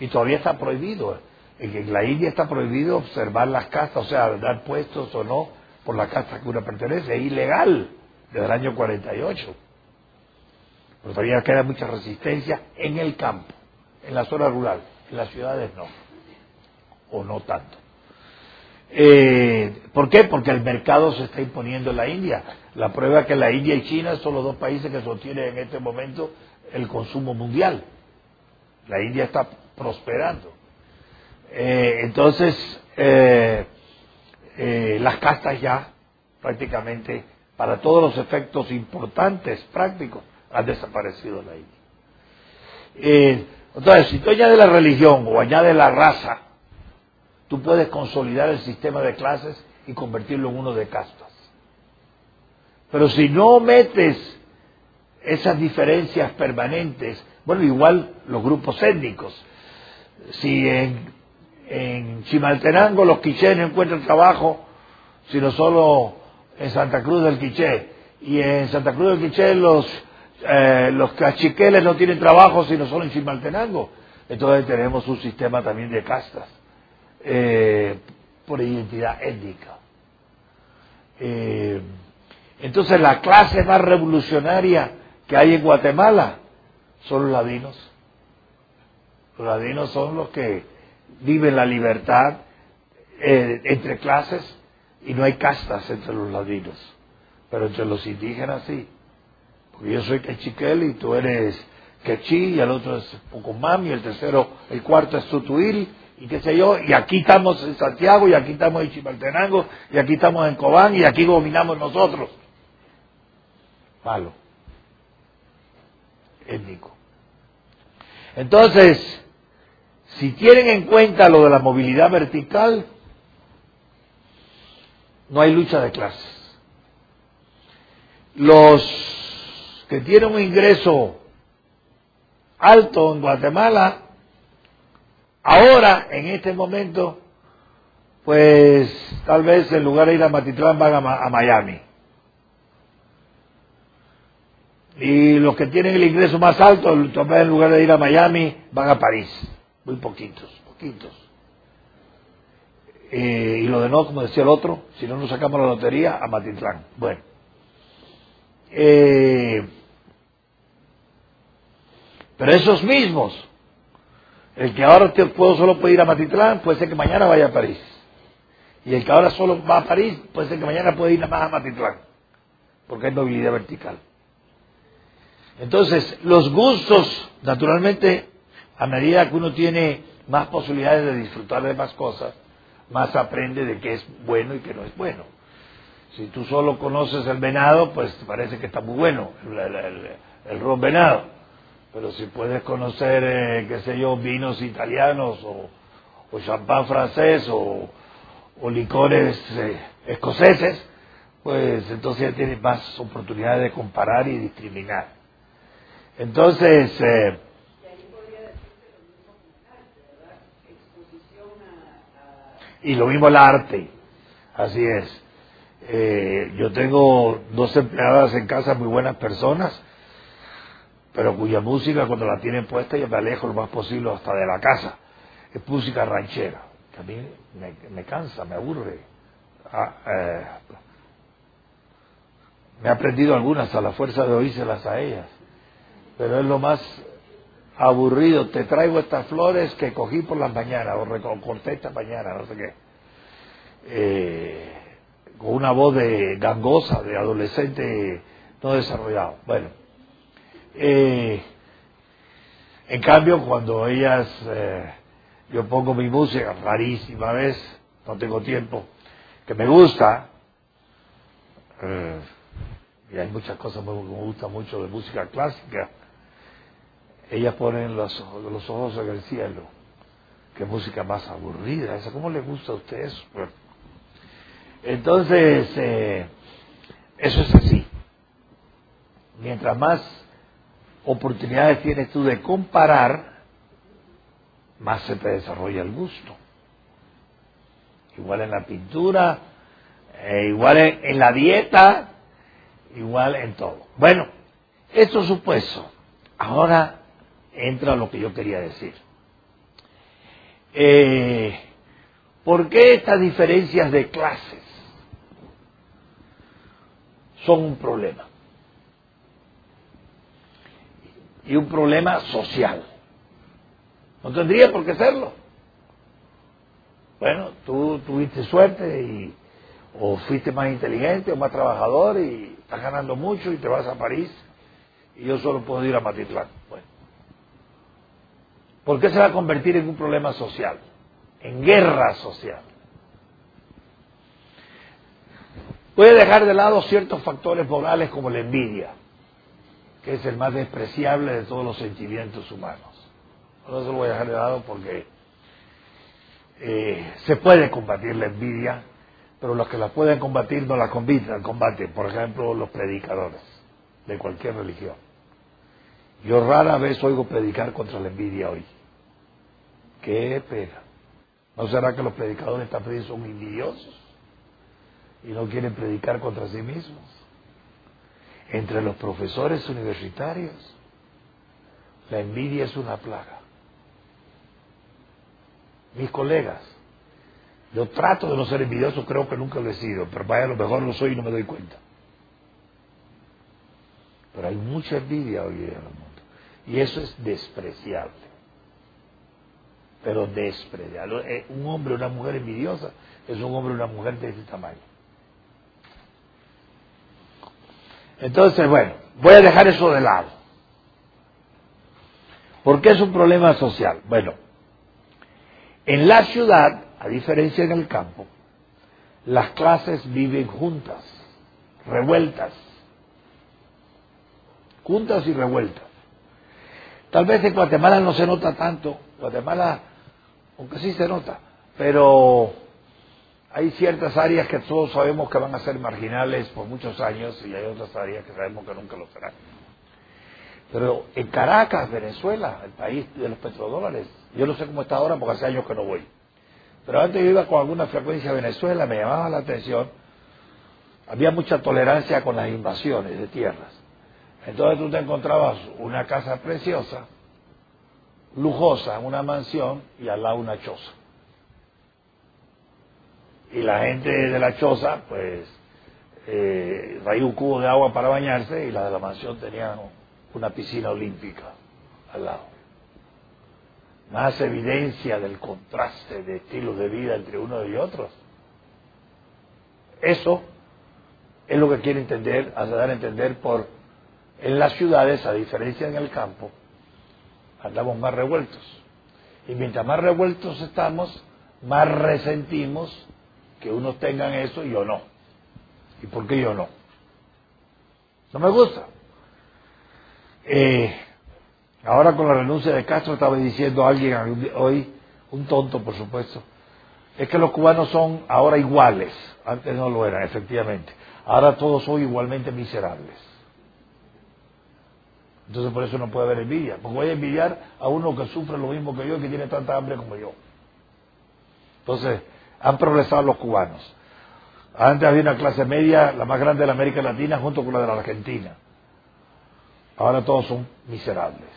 Y todavía está prohibido. En la India está prohibido observar las castas, o sea, dar puestos o no por la casta que uno pertenece, es ilegal desde el año 48. Pero todavía queda mucha resistencia en el campo, en la zona rural, en las ciudades no, o no tanto. Eh, ¿Por qué? Porque el mercado se está imponiendo en la India. La prueba es que la India y China son los dos países que sostienen en este momento el consumo mundial. La India está prosperando. Eh, entonces, eh, las castas ya prácticamente para todos los efectos importantes, prácticos, han desaparecido la India. Entonces, si tú añades la religión o añades la raza, tú puedes consolidar el sistema de clases y convertirlo en uno de castas. Pero si no metes esas diferencias permanentes, bueno, igual los grupos étnicos. Si en, en Chimaltenango los quichés no encuentran trabajo, sino solo en Santa Cruz del Quiché, y en Santa Cruz del Quiché los, eh, los cachiqueles no tienen trabajo, sino solo en Chimaltenango, entonces tenemos un sistema también de castas, eh, por identidad étnica. Eh, entonces la clase más revolucionaria que hay en Guatemala son los ladinos. Los ladinos son los que viven la libertad eh, entre clases y no hay castas entre los ladinos. Pero entre los indígenas sí. Porque yo soy quechiquel y tú eres quechí y el otro es Pucumam y el tercero, el cuarto es Tutuil y qué sé yo, y aquí estamos en Santiago, y aquí estamos en Chimaltenango, y aquí estamos en Cobán, y aquí dominamos nosotros. Malo. Étnico. Entonces, si tienen en cuenta lo de la movilidad vertical, no hay lucha de clases. Los que tienen un ingreso alto en Guatemala Ahora, en este momento, pues tal vez en lugar de ir a Matitlán van a, Miami. Y los que tienen el ingreso más alto, tal en lugar de ir a Miami, van a París. Muy poquitos, poquitos. Eh, y lo de no, como decía el otro, si no nos sacamos la lotería, a Matitlán. Bueno. Eh, pero esos mismos el que ahora puedo, solo puede ir a Matitlán, puede ser que mañana vaya a París. Y el que ahora solo va a París, puede ser que mañana puede ir más a Matitlán. Porque hay movilidad vertical. Entonces, los gustos, naturalmente, a medida que uno tiene más posibilidades de disfrutar de más cosas, más aprende de qué es bueno y qué no es bueno. Si tú solo conoces el venado, pues te parece que está muy bueno, el, el, el ron venado pero si puedes conocer, eh, qué sé yo, vinos italianos o, o champán francés o, licores eh, escoceses, pues entonces ya tienes más oportunidades de comparar y discriminar. Entonces, eh, y lo mismo el arte, así es. yo tengo dos empleadas en casa muy buenas personas pero cuya música cuando la tienen puesta yo me alejo lo más posible hasta de la casa. Es música ranchera, que a mí me, cansa, me aburre. Ah, eh, me he aprendido algunas a la fuerza de oírselas a ellas, pero es lo más aburrido. Te traigo estas flores que cogí por las mañanas, o corté esta mañana, no sé qué. Eh, con una voz de gangosa, de adolescente no desarrollado. Bueno, eh, en cambio, cuando ellas, eh, yo pongo mi música, rarísima vez, no tengo tiempo, que me gusta, eh, y hay muchas cosas que me gustan mucho de música clásica, ellas ponen los, los ojos en el cielo. Qué música más aburrida, esa, ¿cómo le gusta a usted eso? entonces, eso es así. Mientras más oportunidades tienes tú de comparar, más se te desarrolla el gusto. Igual en la pintura, eh, igual en, la dieta, igual en todo. Bueno, esto supuesto, ahora entra lo que yo quería decir. Eh, ¿Por qué estas diferencias de clases son un problema? y un problema social. No tendría por qué serlo. Bueno, tú tuviste suerte y, o fuiste más inteligente o más trabajador y estás ganando mucho y te vas a París y yo solo puedo ir a Matitlán. Bueno, ¿por qué se va a convertir en un problema social? En guerra social. Puede dejar de lado ciertos factores morales como la envidia que es el más despreciable de todos los sentimientos humanos. No se lo voy a dejar de lado porque eh, se puede combatir la envidia, pero los que la pueden combatir no la combaten, combaten, por ejemplo, los predicadores de cualquier religión. Yo rara vez oigo predicar contra la envidia hoy. Qué pena. ¿No será que los predicadores también son envidiosos y no quieren predicar contra sí mismos? Entre los profesores universitarios, la envidia es una plaga. Mis colegas, yo trato de no ser envidioso, creo que nunca lo he sido, pero vaya, a lo mejor lo soy y no me doy cuenta. Pero hay mucha envidia hoy en el mundo. Y eso es despreciable. Pero despreciable. Eh, un hombre o una mujer envidiosa es un hombre o una mujer de ese tamaño. Entonces, bueno, voy a dejar eso de lado. ¿Por qué es un problema social? Bueno, en la ciudad, a diferencia en el campo, las clases viven juntas, revueltas, juntas y revueltas. Tal vez en Guatemala no se nota tanto, Guatemala, aunque sí se nota, pero hay ciertas áreas que todos sabemos que van a ser marginales por muchos años y hay otras áreas que sabemos que nunca lo serán. Pero en Caracas, Venezuela, el país de los petrodólares, yo no sé cómo está ahora porque hace años que no voy. Pero antes yo iba con alguna frecuencia a Venezuela, me llamaba la atención, había mucha tolerancia con las invasiones de tierras. Entonces tú te encontrabas una casa preciosa, lujosa, una mansión y al lado una choza. Y la gente de la choza, pues, eh, traía un cubo de agua para bañarse y la de la mansión tenía una piscina olímpica al lado. Más evidencia del contraste de estilos de vida entre uno y otros. Eso es lo que quiere entender, hace dar a entender por en las ciudades, a diferencia en el campo, andamos más revueltos. Y mientras más revueltos estamos, más resentimos que unos tengan eso y yo no. ¿Y por qué yo no? No me gusta. Eh, ahora con la renuncia de Castro estaba diciendo alguien hoy, un tonto por supuesto, es que los cubanos son ahora iguales, antes no lo eran, efectivamente. Ahora todos son igualmente miserables. Entonces por eso no puede haber envidia. Porque voy a envidiar a uno que sufre lo mismo que yo y que tiene tanta hambre como yo. Entonces, han progresado los cubanos. Antes había una clase media, la más grande de la América Latina, junto con la de la Argentina. Ahora todos son miserables.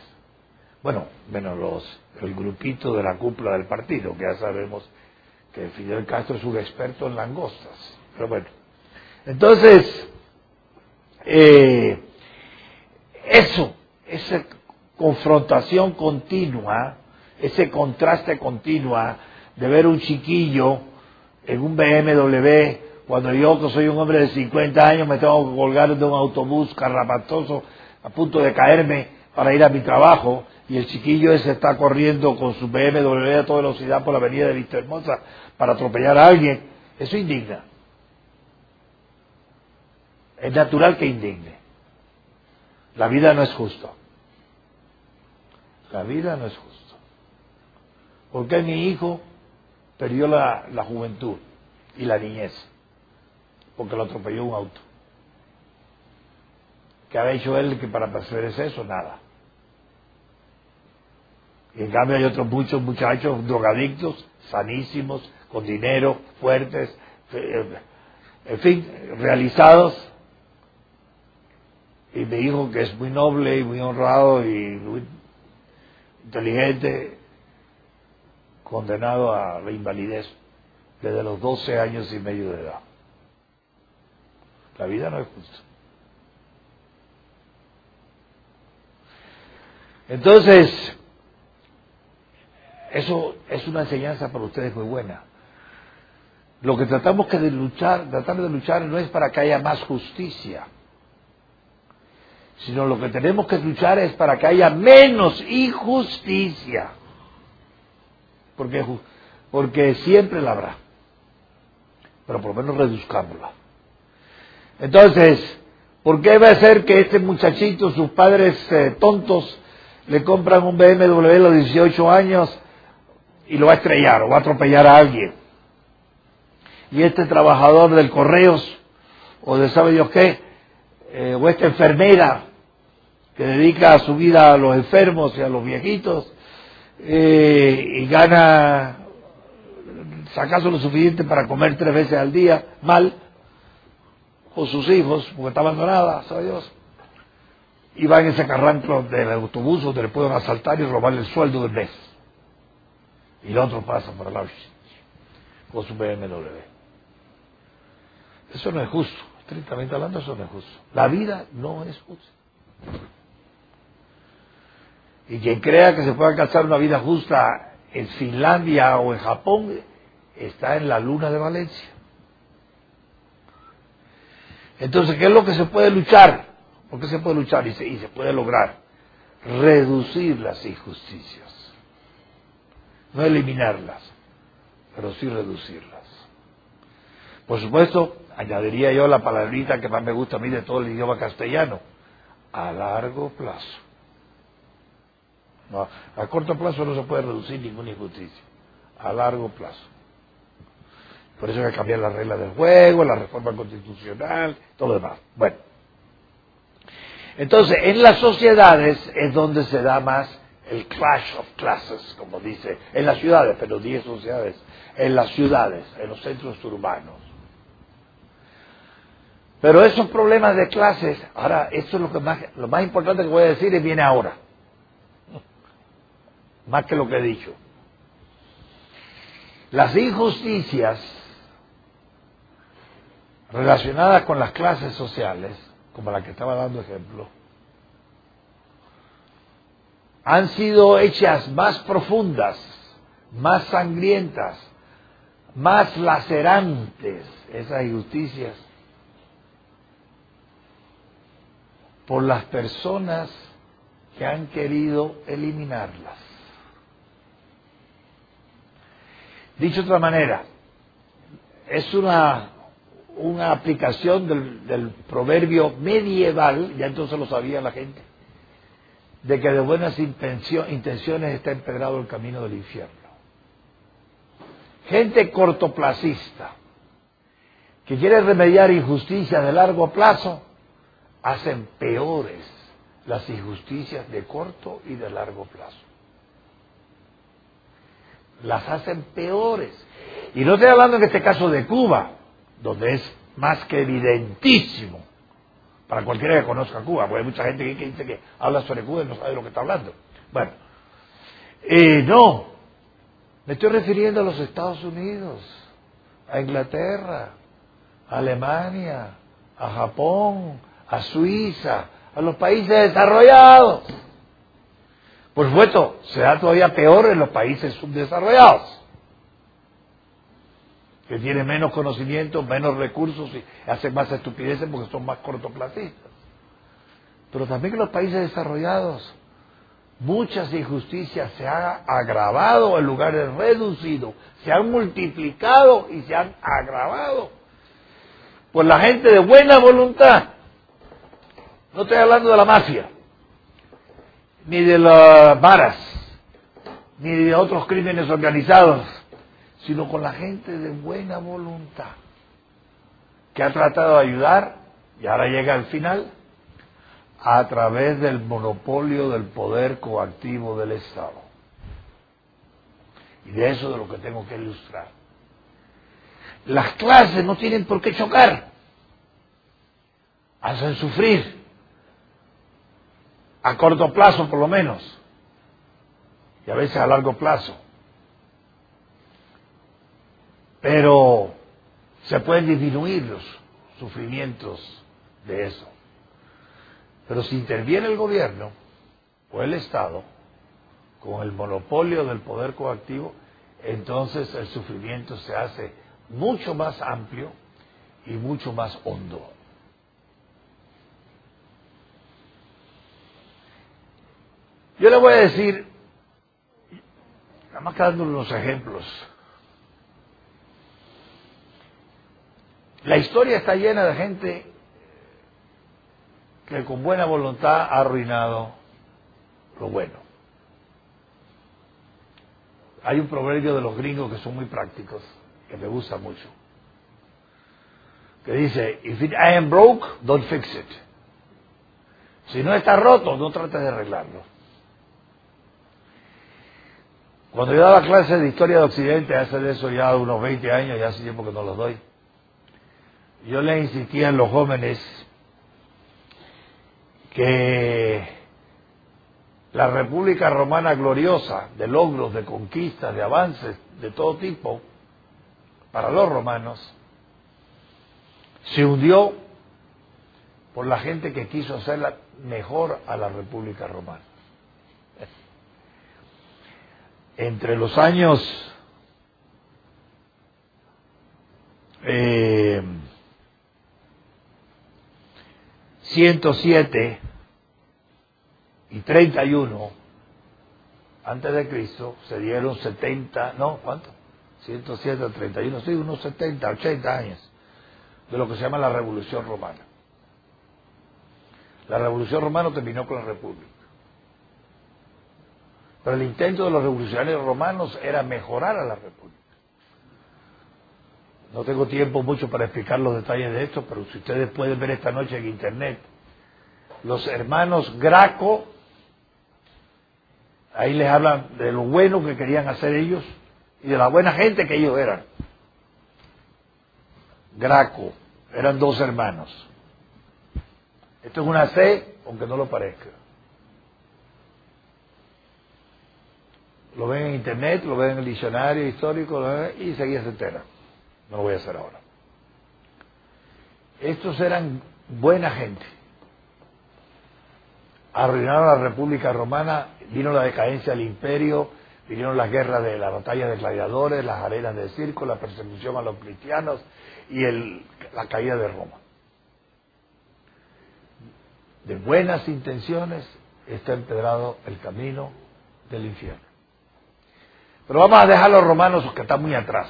Bueno, menos los, el grupito de la cúpula del partido, que ya sabemos que Fidel Castro es un experto en langostas. Pero bueno. Entonces, eh, eso esa confrontación continua, ese contraste continua de ver un chiquillo en un BMW, cuando yo que soy un hombre de 50 años me tengo que colgar de un autobús carrapatoso a punto de caerme para ir a mi trabajo y el chiquillo ese está corriendo con su BMW a toda velocidad por la avenida de Vista Hermosa para atropellar a alguien, eso indigna. Es natural que indigne. La vida no es justa. La vida no es justa. ¿Por qué mi hijo perdió la, la juventud y la niñez? Porque lo atropelló un auto. ¿Qué ha hecho él que para perseverar eso? Nada. Y en cambio hay otros muchos muchachos drogadictos, sanísimos, con dinero, fuertes, eh, en fin, realizados. Y mi hijo que es muy noble y muy honrado y muy inteligente, condenado a la invalidez desde los 12 años y medio de edad. La vida no es justa. Entonces, eso es una enseñanza para ustedes muy buena. Lo que tratamos que de luchar, tratar de luchar no es para que haya más justicia, sino lo que tenemos que luchar es para que haya menos injusticia, porque, porque siempre la habrá, pero por lo menos reduzcámosla. Entonces, ¿por qué va a ser que este muchachito, sus padres eh, tontos, le compran un BMW a los 18 años y lo va a estrellar o va a atropellar a alguien? Y este trabajador del correos, o de sabe Dios qué, eh, o esta enfermera que dedica su vida a los enfermos y a los viejitos, eh, y gana, acaso lo suficiente para comer tres veces al día, mal, con sus hijos, porque está abandonada, sabe Dios, y va en ese carranco del autobús donde le pueden asaltar y robarle el sueldo del mes. Y el otro pasa por el lado con su BMW. Eso no es justo, estrictamente hablando, eso no es justo. La vida no es justa. Y quien crea que se puede alcanzar una vida justa en Finlandia o en Japón, está en la luna de Valencia. Entonces, ¿qué es lo que se puede luchar? ¿Por qué se puede luchar y se, puede lograr? Reducir las injusticias. No eliminarlas, pero sí reducirlas. Por supuesto, añadiría yo la palabrita que más me gusta a mí de todo el idioma castellano, a largo plazo. No, a corto plazo no se puede reducir ninguna injusticia, a largo plazo. Por eso hay que cambiar las reglas del juego, la reforma constitucional, todo lo demás. Bueno, entonces en las sociedades es donde se da más el clash of classes, como dice, en las ciudades, pero 10 sociedades, en las ciudades, en los centros urbanos. Pero esos problemas de clases, ahora, esto es lo, que más, lo más importante que voy a decir y viene ahora, más que lo que he dicho. Las injusticias relacionadas con las clases sociales, como la que estaba dando ejemplo, han sido hechas más profundas, más sangrientas, más lacerantes, esas injusticias, por las personas que han querido eliminarlas. Dicho de otra manera, es una una aplicación del, del, proverbio medieval, ya entonces lo sabía la gente, de que de buenas intenciones está empedrado el camino del infierno. Gente cortoplacista, que quiere remediar injusticias de largo plazo, hacen peores las injusticias de corto y de largo plazo. Las hacen peores. Y no estoy hablando en este caso de Cuba, donde es más que evidentísimo para cualquiera que conozca Cuba, porque hay mucha gente que dice que habla sobre Cuba y no sabe de lo que está hablando. Bueno, eh, no, me estoy refiriendo a los Estados Unidos, a Inglaterra, a Alemania, a Japón, a Suiza, a los países desarrollados. Por supuesto, se da todavía peor en los países subdesarrollados que tiene menos conocimiento, menos recursos y hacen más estupideces porque son más cortoplacistas. Pero también en los países desarrollados muchas injusticias se han agravado en lugar de reducido, se han multiplicado y se han agravado por la gente de buena voluntad. No estoy hablando de la mafia, ni de las varas, ni de otros crímenes organizados sino con la gente de buena voluntad, que ha tratado de ayudar, y ahora llega al final, a través del monopolio del poder coactivo del Estado. Y de eso de lo que tengo que ilustrar. Las clases no tienen por qué chocar, hacen sufrir, a corto plazo por lo menos, y a veces a largo plazo pero se pueden disminuir los sufrimientos de eso. Pero si interviene el gobierno o el Estado con el monopolio del poder coactivo, entonces el sufrimiento se hace mucho más amplio y mucho más hondo. Yo le voy a decir, nada más que dando unos ejemplos, La historia está llena de gente que con buena voluntad ha arruinado lo bueno. Hay un proverbio de los gringos que son muy prácticos, que me gusta mucho, que dice, if it, I am broke, don't fix it. Si no está roto, no trates de arreglarlo. Cuando yo daba clases de historia de Occidente, hace de eso ya unos 20 años, ya hace tiempo que no los doy, yo le insistía en los jóvenes que la República Romana gloriosa, de logros, de conquistas, de avances de todo tipo, para los romanos, se hundió por la gente que quiso hacerla mejor a la República Romana. Entre los años eh, 107 y 31 antes de Cristo se dieron 70, no, ¿cuánto? 107 31, sí, unos 70, 80 años de lo que se llama la Revolución Romana. La Revolución Romana terminó con la República. Pero el intento de los revolucionarios romanos era mejorar a la República. No tengo tiempo mucho para explicar los detalles de esto, pero si ustedes pueden ver esta noche en Internet, los hermanos Graco, ahí les hablan de lo bueno que querían hacer ellos y de la buena gente que ellos eran. Graco, eran dos hermanos. Esto es una C, aunque no lo parezca. Lo ven en internet, lo ven en el diccionario histórico y seguía se entera. No lo voy a hacer ahora. Estos eran buena gente. Arruinaron la República Romana, vino la decadencia del imperio, vinieron las guerras de la batalla de gladiadores, las arenas de circo, la persecución a los cristianos y la caída de Roma. De buenas intenciones está empedrado el camino del infierno. Pero vamos a dejar a los romanos que están muy atrás.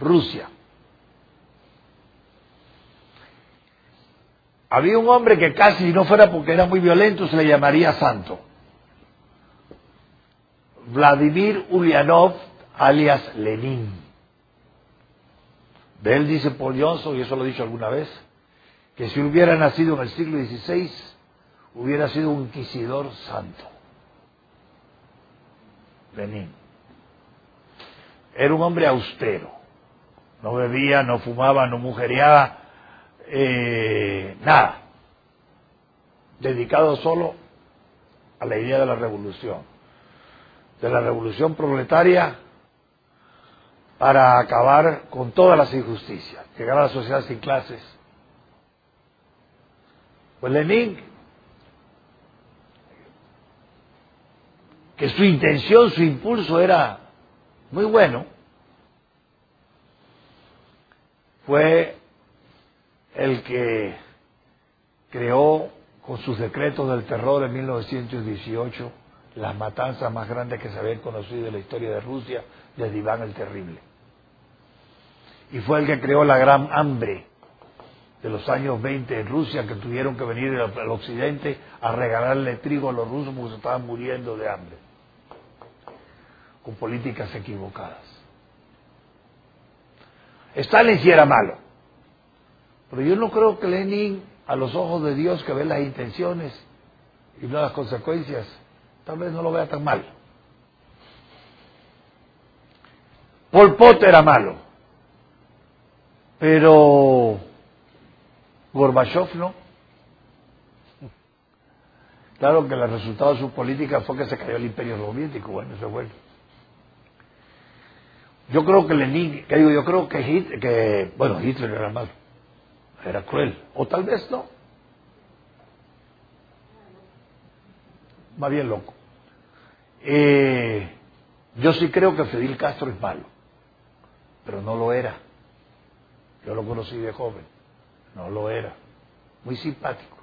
Rusia. Había un hombre que casi, si no fuera porque era muy violento, se le llamaría santo. Vladimir Ulyanov, alias Lenin. De él dice Paul y eso lo he dicho alguna vez, que si hubiera nacido en el siglo XVI, hubiera sido un inquisidor santo. Lenin. Era un hombre austero no bebía, no fumaba, no mujereaba, eh, nada. Dedicado solo a la idea de la revolución, de la revolución proletaria para acabar con todas las injusticias, llegar a la sociedad sin clases. Pues Lenin, su intención, su impulso era muy bueno, fue el que creó con sus decretos del terror en 1918 las matanzas más grandes que se habían conocido en la historia de Rusia desde Iván el Terrible. Y fue el que creó la gran hambre de los años 20 en Rusia, que tuvieron que venir al occidente a regalarle trigo a los rusos porque se estaban muriendo de hambre, con políticas equivocadas. Stalin sí era malo. Pero yo no creo que Lenin, a los ojos de Dios que ve las intenciones y no las consecuencias, tal vez no lo vea tan mal. Pol Pot era malo, pero Gorbachev no. Claro que el resultado de su política fue que se cayó el imperio soviético, bueno, eso fue. Yo creo que Lenin, que digo, yo creo que, Hitler, que, bueno, Hitler era malo, era cruel, o tal vez no. Más bien loco. Eh, yo sí creo que Fidel Castro es malo, pero no lo era. Yo lo conocí de joven, no lo era. Muy simpático.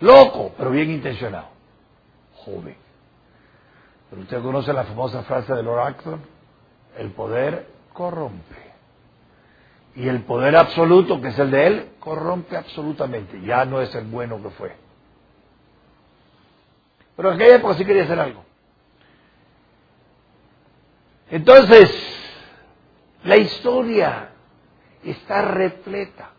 Loco, pero bien intencionado. Joven. Pero usted conoce la famosa frase de Lord Acton, el poder corrompe. Y el poder absoluto, que es el de él, corrompe absolutamente. Ya no es el bueno que fue. Pero en aquella época sí quería hacer algo. Entonces, la historia está repleta,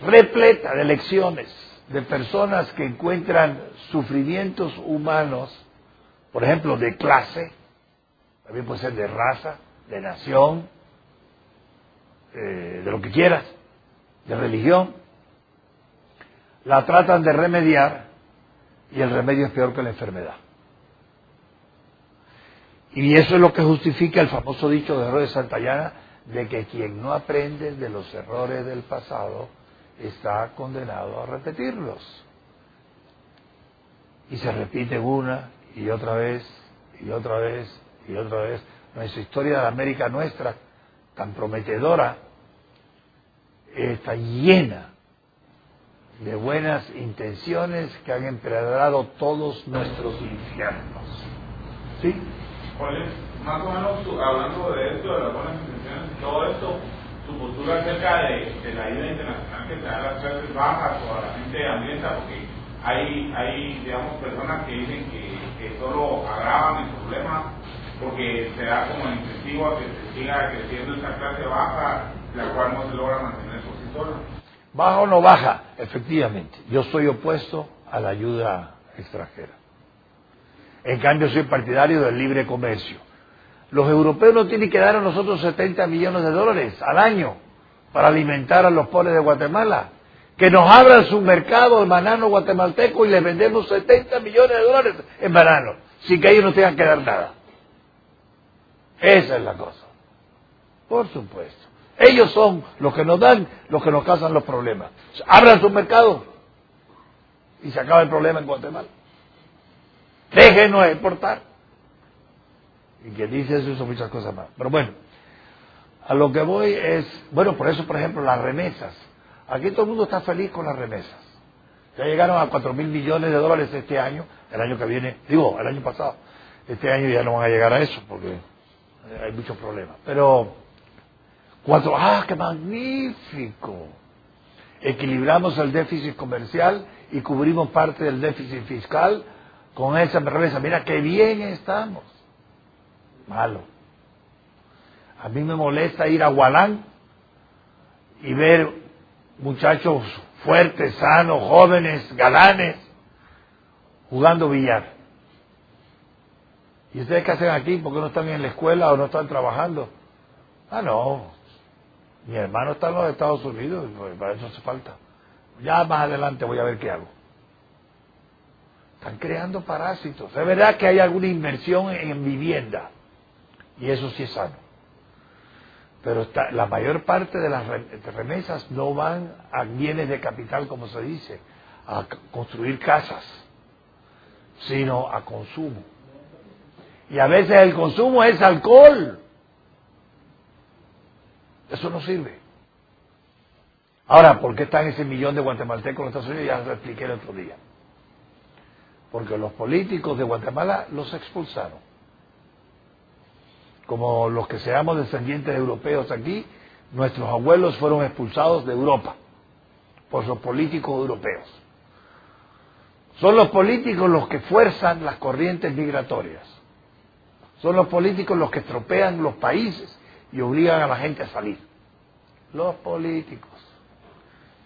repleta de lecciones de personas que encuentran sufrimientos humanos, por ejemplo, de clase, también puede ser de raza, de nación, eh, de lo que quieras, de religión, la tratan de remediar y el remedio es peor que la enfermedad. Y eso es lo que justifica el famoso dicho de Roy Santayana de que quien no aprende de los errores del pasado está condenado a repetirlos. Y se repite una y otra vez y otra vez y otra vez. Nuestra historia de América nuestra, tan prometedora, está llena de buenas intenciones que han empedrado todos nuestros infiernos. ¿Sí? ¿Cuál es, más o menos, hablando de esto, de las buenas intenciones todo esto, su postura acerca de, la ayuda internacional que se da las clases bajas o a la gente hambrienta? Porque hay, hay digamos, personas que dicen que, que solo agravan el problema porque se da como incentivo a que se siga creciendo esta clase baja, la cual no se logra mantener por. ¿Baja o no baja? Efectivamente, yo soy opuesto a la ayuda extranjera. En cambio, soy partidario del libre comercio. Los europeos no tienen que dar a nosotros 70 millones de dólares al año para alimentar a los pobres de Guatemala. Que nos abran su mercado de banano guatemalteco y les vendemos 70 millones de dólares en banano, sin que ellos no tengan que dar nada. Esa es la cosa. Por supuesto. Ellos son los que nos dan, los que nos causan los problemas. Abran su mercado y se acaba el problema en Guatemala. Déjenos exportar. Y que dice eso son muchas cosas más. Pero bueno, a lo que voy es, bueno, por eso, por ejemplo, las remesas. Aquí todo el mundo está feliz con las remesas. Ya llegaron a 4 mil millones de dólares este año, el año que viene, digo, el año pasado. Este año ya no van a llegar a eso porque hay muchos problemas. Pero, cuatro, ¡ah, qué magnífico! Equilibramos el déficit comercial y cubrimos parte del déficit fiscal con esa remesa. Mira qué bien estamos. Malo. A mí me molesta ir a Gualán y ver muchachos fuertes, sanos, jóvenes, galanes, jugando billar. ¿Y ustedes qué hacen aquí? ¿Por qué no están en la escuela o no están trabajando? Ah, no. Mi hermano está en los Estados Unidos y pues, para eso hace falta. Ya más adelante voy a ver qué hago. Están creando parásitos. Es verdad que hay alguna inversión en vivienda. Y eso sí es sano. Pero la mayor parte de las remesas no van a bienes de capital, como se dice, a construir casas, sino a consumo. Y a veces el consumo es alcohol. Eso no sirve. Ahora, ¿por qué están ese millón de guatemaltecos en los Estados Unidos? Ya lo expliqué el otro día porque los políticos de Guatemala los expulsaron. Como los que seamos descendientes europeos aquí, nuestros abuelos fueron expulsados de Europa por los políticos europeos. Son los políticos los que fuerzan las corrientes migratorias. Son los políticos los que estropean los países y obligan a la gente a salir. Los políticos.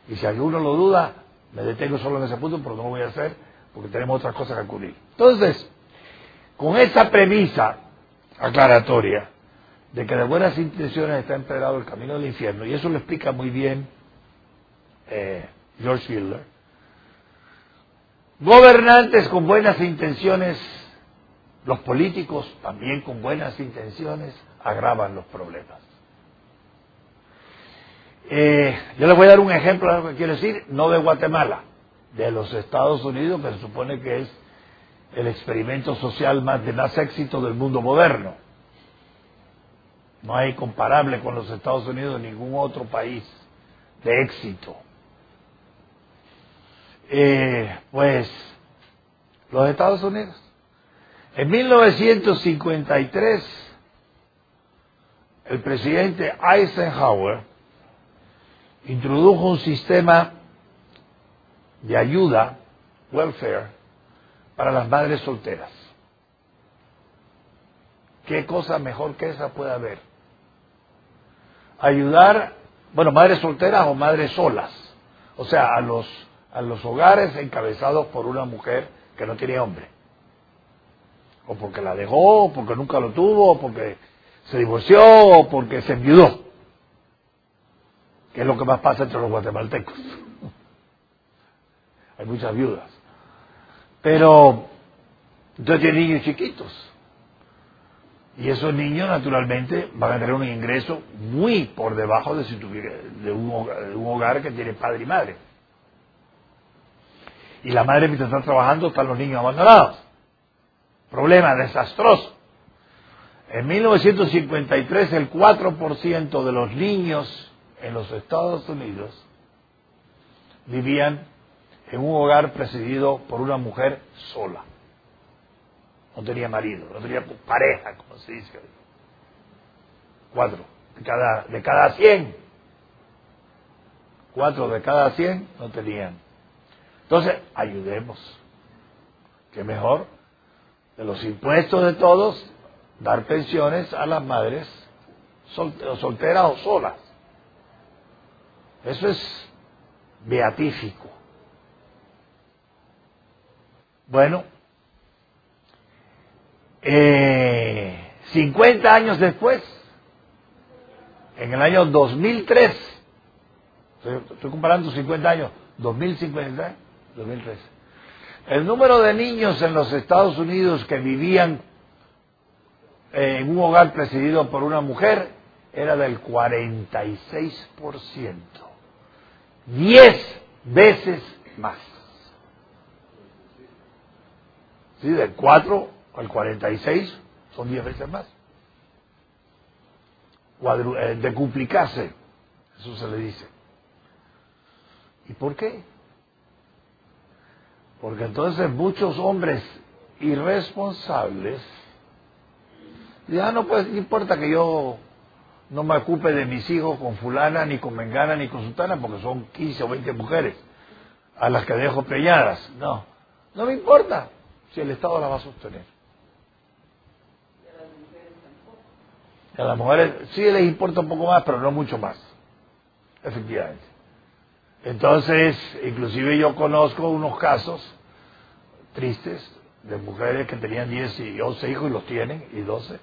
Y si alguno lo duda, me detengo solo en ese punto, pero no lo voy a hacer porque tenemos otras cosas que acudir. Entonces, con esa premisa aclaratoria de que de buenas intenciones está empedrado el camino del infierno, y eso lo explica muy bien eh, George Fielder, gobernantes con buenas intenciones, los políticos también con buenas intenciones, agravan los problemas. Eh, yo les voy a dar un ejemplo de lo que quiero decir, no de Guatemala, de los Estados Unidos, que se supone que es el experimento social más de más éxito del mundo moderno. No hay comparable con los Estados Unidos ningún otro país de éxito. Eh, pues los Estados Unidos. En 1953 el presidente Eisenhower introdujo un sistema de ayuda, welfare, para las madres solteras. ¿Qué cosa mejor que esa puede haber? Ayudar, bueno, madres solteras o madres solas, o sea, a los, a los hogares encabezados por una mujer que no tiene hombre. O porque la dejó, o porque nunca lo tuvo, o porque se divorció, o porque se enviudó. Que es lo que más pasa entre los guatemaltecos. Hay muchas viudas. Pero, entonces hay niños chiquitos. Y esos niños, naturalmente, van a tener un ingreso muy por debajo de, si tuviera, de, un hogar, de un hogar que tiene padre y madre. Y la madre, mientras está trabajando, están los niños abandonados. Problema desastroso. En 1953, el 4% de los niños en los Estados Unidos vivían en un hogar presidido por una mujer sola. No tenía marido, no tenía pareja, como se dice. Cuatro de cada, de cada cien. Cuatro de cada cien no tenían. Entonces, ayudemos. Que mejor de los impuestos de todos dar pensiones a las madres solteras o solas. Eso es beatífico. Bueno, eh, 50 años después, en el año 2003, estoy, comparando 50 años, 2053, 2003, el número de niños en los Estados Unidos que vivían en un hogar presidido por una mujer era del 46%, 10 veces más. ¿Sí? Del 4 al 46 son 10 veces más. Cuadru eh, eso se le dice. ¿Y por qué? Porque entonces muchos hombres irresponsables ya no pues importa que yo no me ocupe de mis hijos con fulana, ni con mengana, ni con sultana, porque son 15 o 20 mujeres a las que dejo preñadas. No, no me importa si el Estado la va a sostener. A las mujeres sí les importa un poco más, pero no mucho más. Efectivamente. Entonces, inclusive yo conozco unos casos tristes de mujeres que tenían 10 y 11 hijos y los tienen, y 12,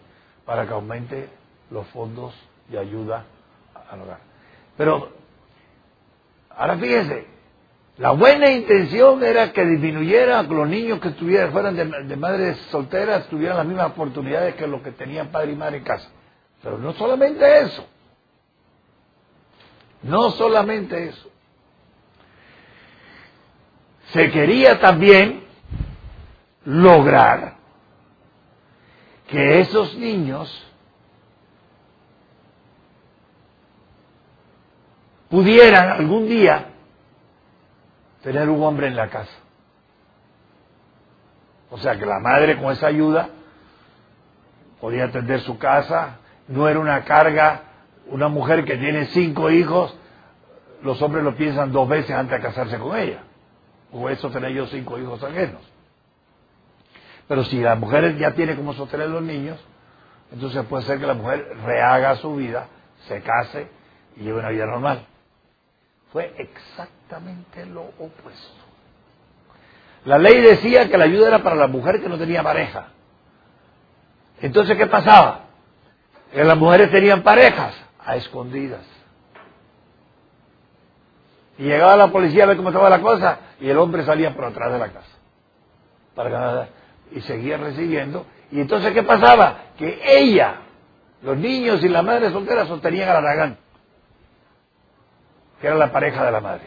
para que aumente los fondos de ayuda al hogar. Pero, ahora fíjense, la buena intención era que disminuyera que los niños que estuvieran, fueran de madres solteras tuvieran las mismas oportunidades que los que tenían padre y madre en casa. Pero no solamente eso. No solamente eso. Se quería también lograr que esos niños pudieran algún día tener un hombre en la casa. O sea que la madre con esa ayuda podía atender su casa, no era una carga, una mujer que tiene cinco hijos, los hombres lo piensan dos veces antes de casarse con ella. O eso tener yo cinco hijos ajenos. Pero si la mujer ya tiene como sostener los niños, entonces puede ser que la mujer rehaga su vida, se case y lleve una vida normal. Fue exactamente lo opuesto. La ley decía que la ayuda era para la mujer que no tenía pareja. Entonces, ¿qué pasaba? Que las mujeres tenían parejas a escondidas. Y llegaba la policía a ver cómo estaba la cosa y el hombre salía por atrás de la casa. Para y seguía recibiendo. Y entonces, ¿qué pasaba? Que ella, los niños y la madre soltera sostenían a la Aragán, que era la pareja de la madre.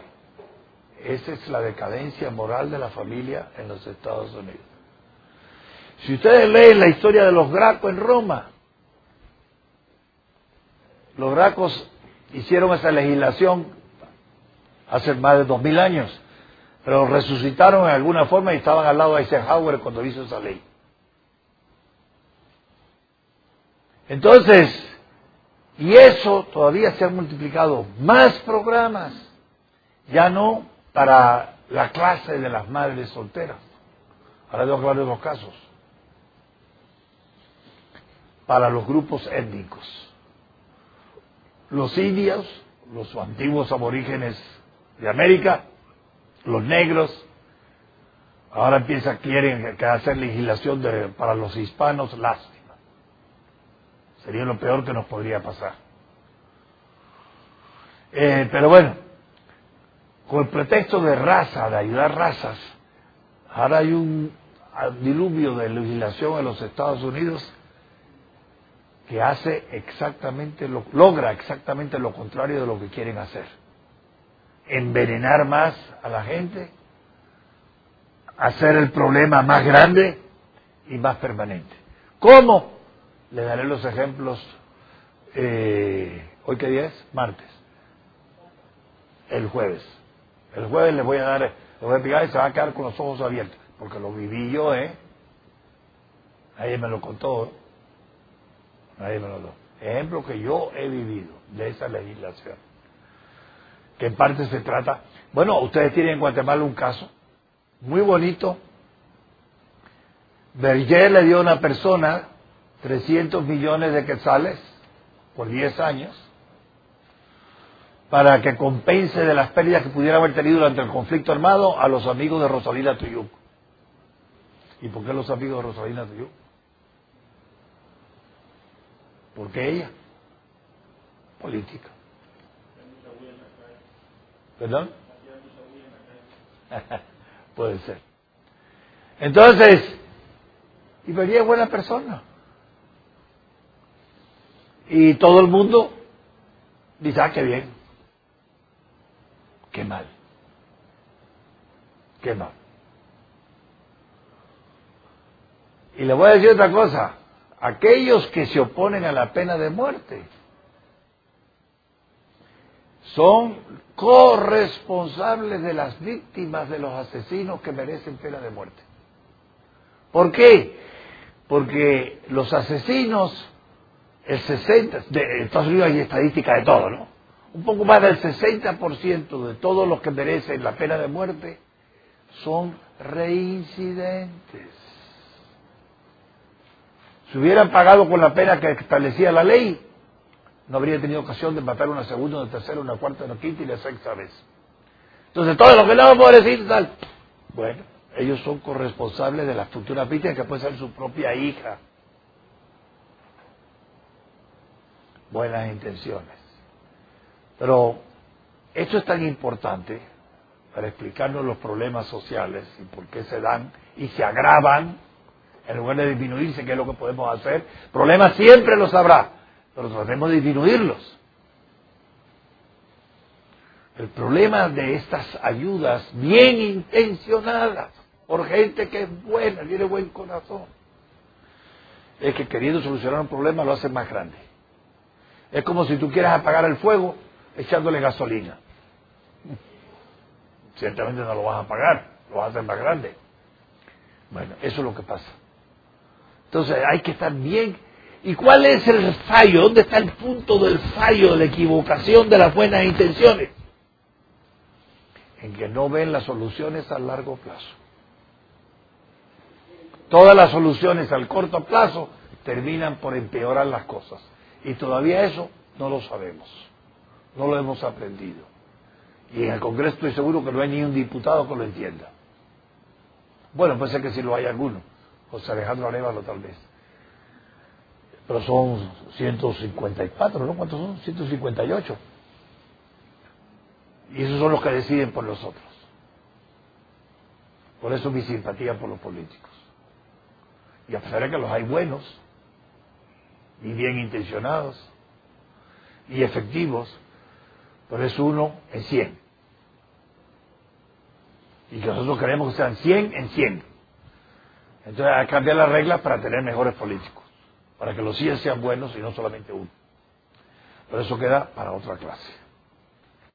Esa es la decadencia moral de la familia en los Estados Unidos. Si ustedes leen la historia de los Gracos en Roma, los Gracos hicieron esa legislación hace más de dos mil años pero resucitaron en alguna forma y estaban al lado de Eisenhower cuando hizo esa ley. Entonces, Y eso todavía se han multiplicado más programas, ya no para la clase de las madres solteras. Ahora debo hablar de los casos. Para los grupos étnicos. Los indios, los antiguos aborígenes de América, los negros, ahora empieza, quieren hacer legislación de, para los hispanos, lástima. Sería lo peor que nos podría pasar. Eh, pero bueno, con el pretexto de raza, de ayudar razas, ahora hay un diluvio de legislación en los Estados Unidos que hace exactamente lo, logra exactamente lo contrario de lo que quieren hacer. Envenenar más a la gente, hacer el problema más grande y más permanente. ¿Cómo? Le daré los ejemplos. Eh, ¿Hoy qué día es? Martes. El jueves. El jueves le voy a dar, le voy a explicar y se va a quedar con los ojos abiertos. Porque lo viví yo, ¿eh? Ahí me lo contó. Nadie me lo dio. Ejemplo que yo he vivido de esa legislación. En parte se trata. Bueno, ustedes tienen en Guatemala un caso muy bonito. Berger le dio a una persona 300 millones de quetzales por 10 años para que compense de las pérdidas que pudiera haber tenido durante el conflicto armado a los amigos de Rosalina Tuyuk. ¿Y por qué los amigos de Rosalina Tuyuk? ¿Por qué ella? Política. ¿Perdón? Puede ser. Entonces, y es buena persona. Y todo el mundo dice, ah, qué bien. Qué mal. Qué mal. Y le voy a decir otra cosa. Aquellos que se oponen a la pena de muerte son corresponsables de las víctimas de los asesinos que merecen pena de muerte. ¿Por qué? Porque los asesinos el 60, de Estados Unidos hay estadística de todo, ¿no? Un poco más del 60% de todos los que merecen la pena de muerte son reincidentes. Si hubieran pagado con la pena que establecía la ley, no habría tenido ocasión de matar una segunda, una tercera, una cuarta, una quinta y la sexta vez. Entonces, todo lo que vamos a decir, tal. Bueno, ellos son corresponsables de la futura víctima que puede ser su propia hija. buenas intenciones. Pero esto es tan importante para explicarnos los problemas sociales y por qué se dan y se agravan en lugar de disminuirse, que es lo que podemos hacer. Problemas siempre los habrá, pero tratemos de disminuirlos. El problema de estas ayudas bien intencionadas por gente que es buena, tiene buen corazón, es que queriendo solucionar un problema lo hacen más grande. Es como si tú quieras apagar el fuego echándole gasolina. Ciertamente no lo vas a apagar, lo vas a hacer más grande. Bueno, eso es lo que pasa. Entonces hay que estar bien. ¿Y cuál es el fallo? ¿Dónde está el punto del fallo, de la equivocación de las buenas intenciones? En que no ven las soluciones a largo plazo. Todas las soluciones al corto plazo terminan por empeorar las cosas. Y todavía eso no lo sabemos, no lo hemos aprendido. Y en el Congreso estoy seguro que no hay ni un diputado que lo entienda. Bueno, puede ser que sí lo hay alguno, José Alejandro Arevalo tal vez. Pero son 154, ¿no? ¿Cuántos son? 158. Y esos son los que deciden por nosotros. Por eso mi simpatía por los políticos. Y a pesar de que los hay buenos, y bien intencionados y efectivos, pero es uno en cien. Y que nosotros queremos que sean cien en cien. Entonces hay que cambiar las reglas para tener mejores políticos, para que los cien sean buenos y no solamente uno. Pero eso queda para otra clase.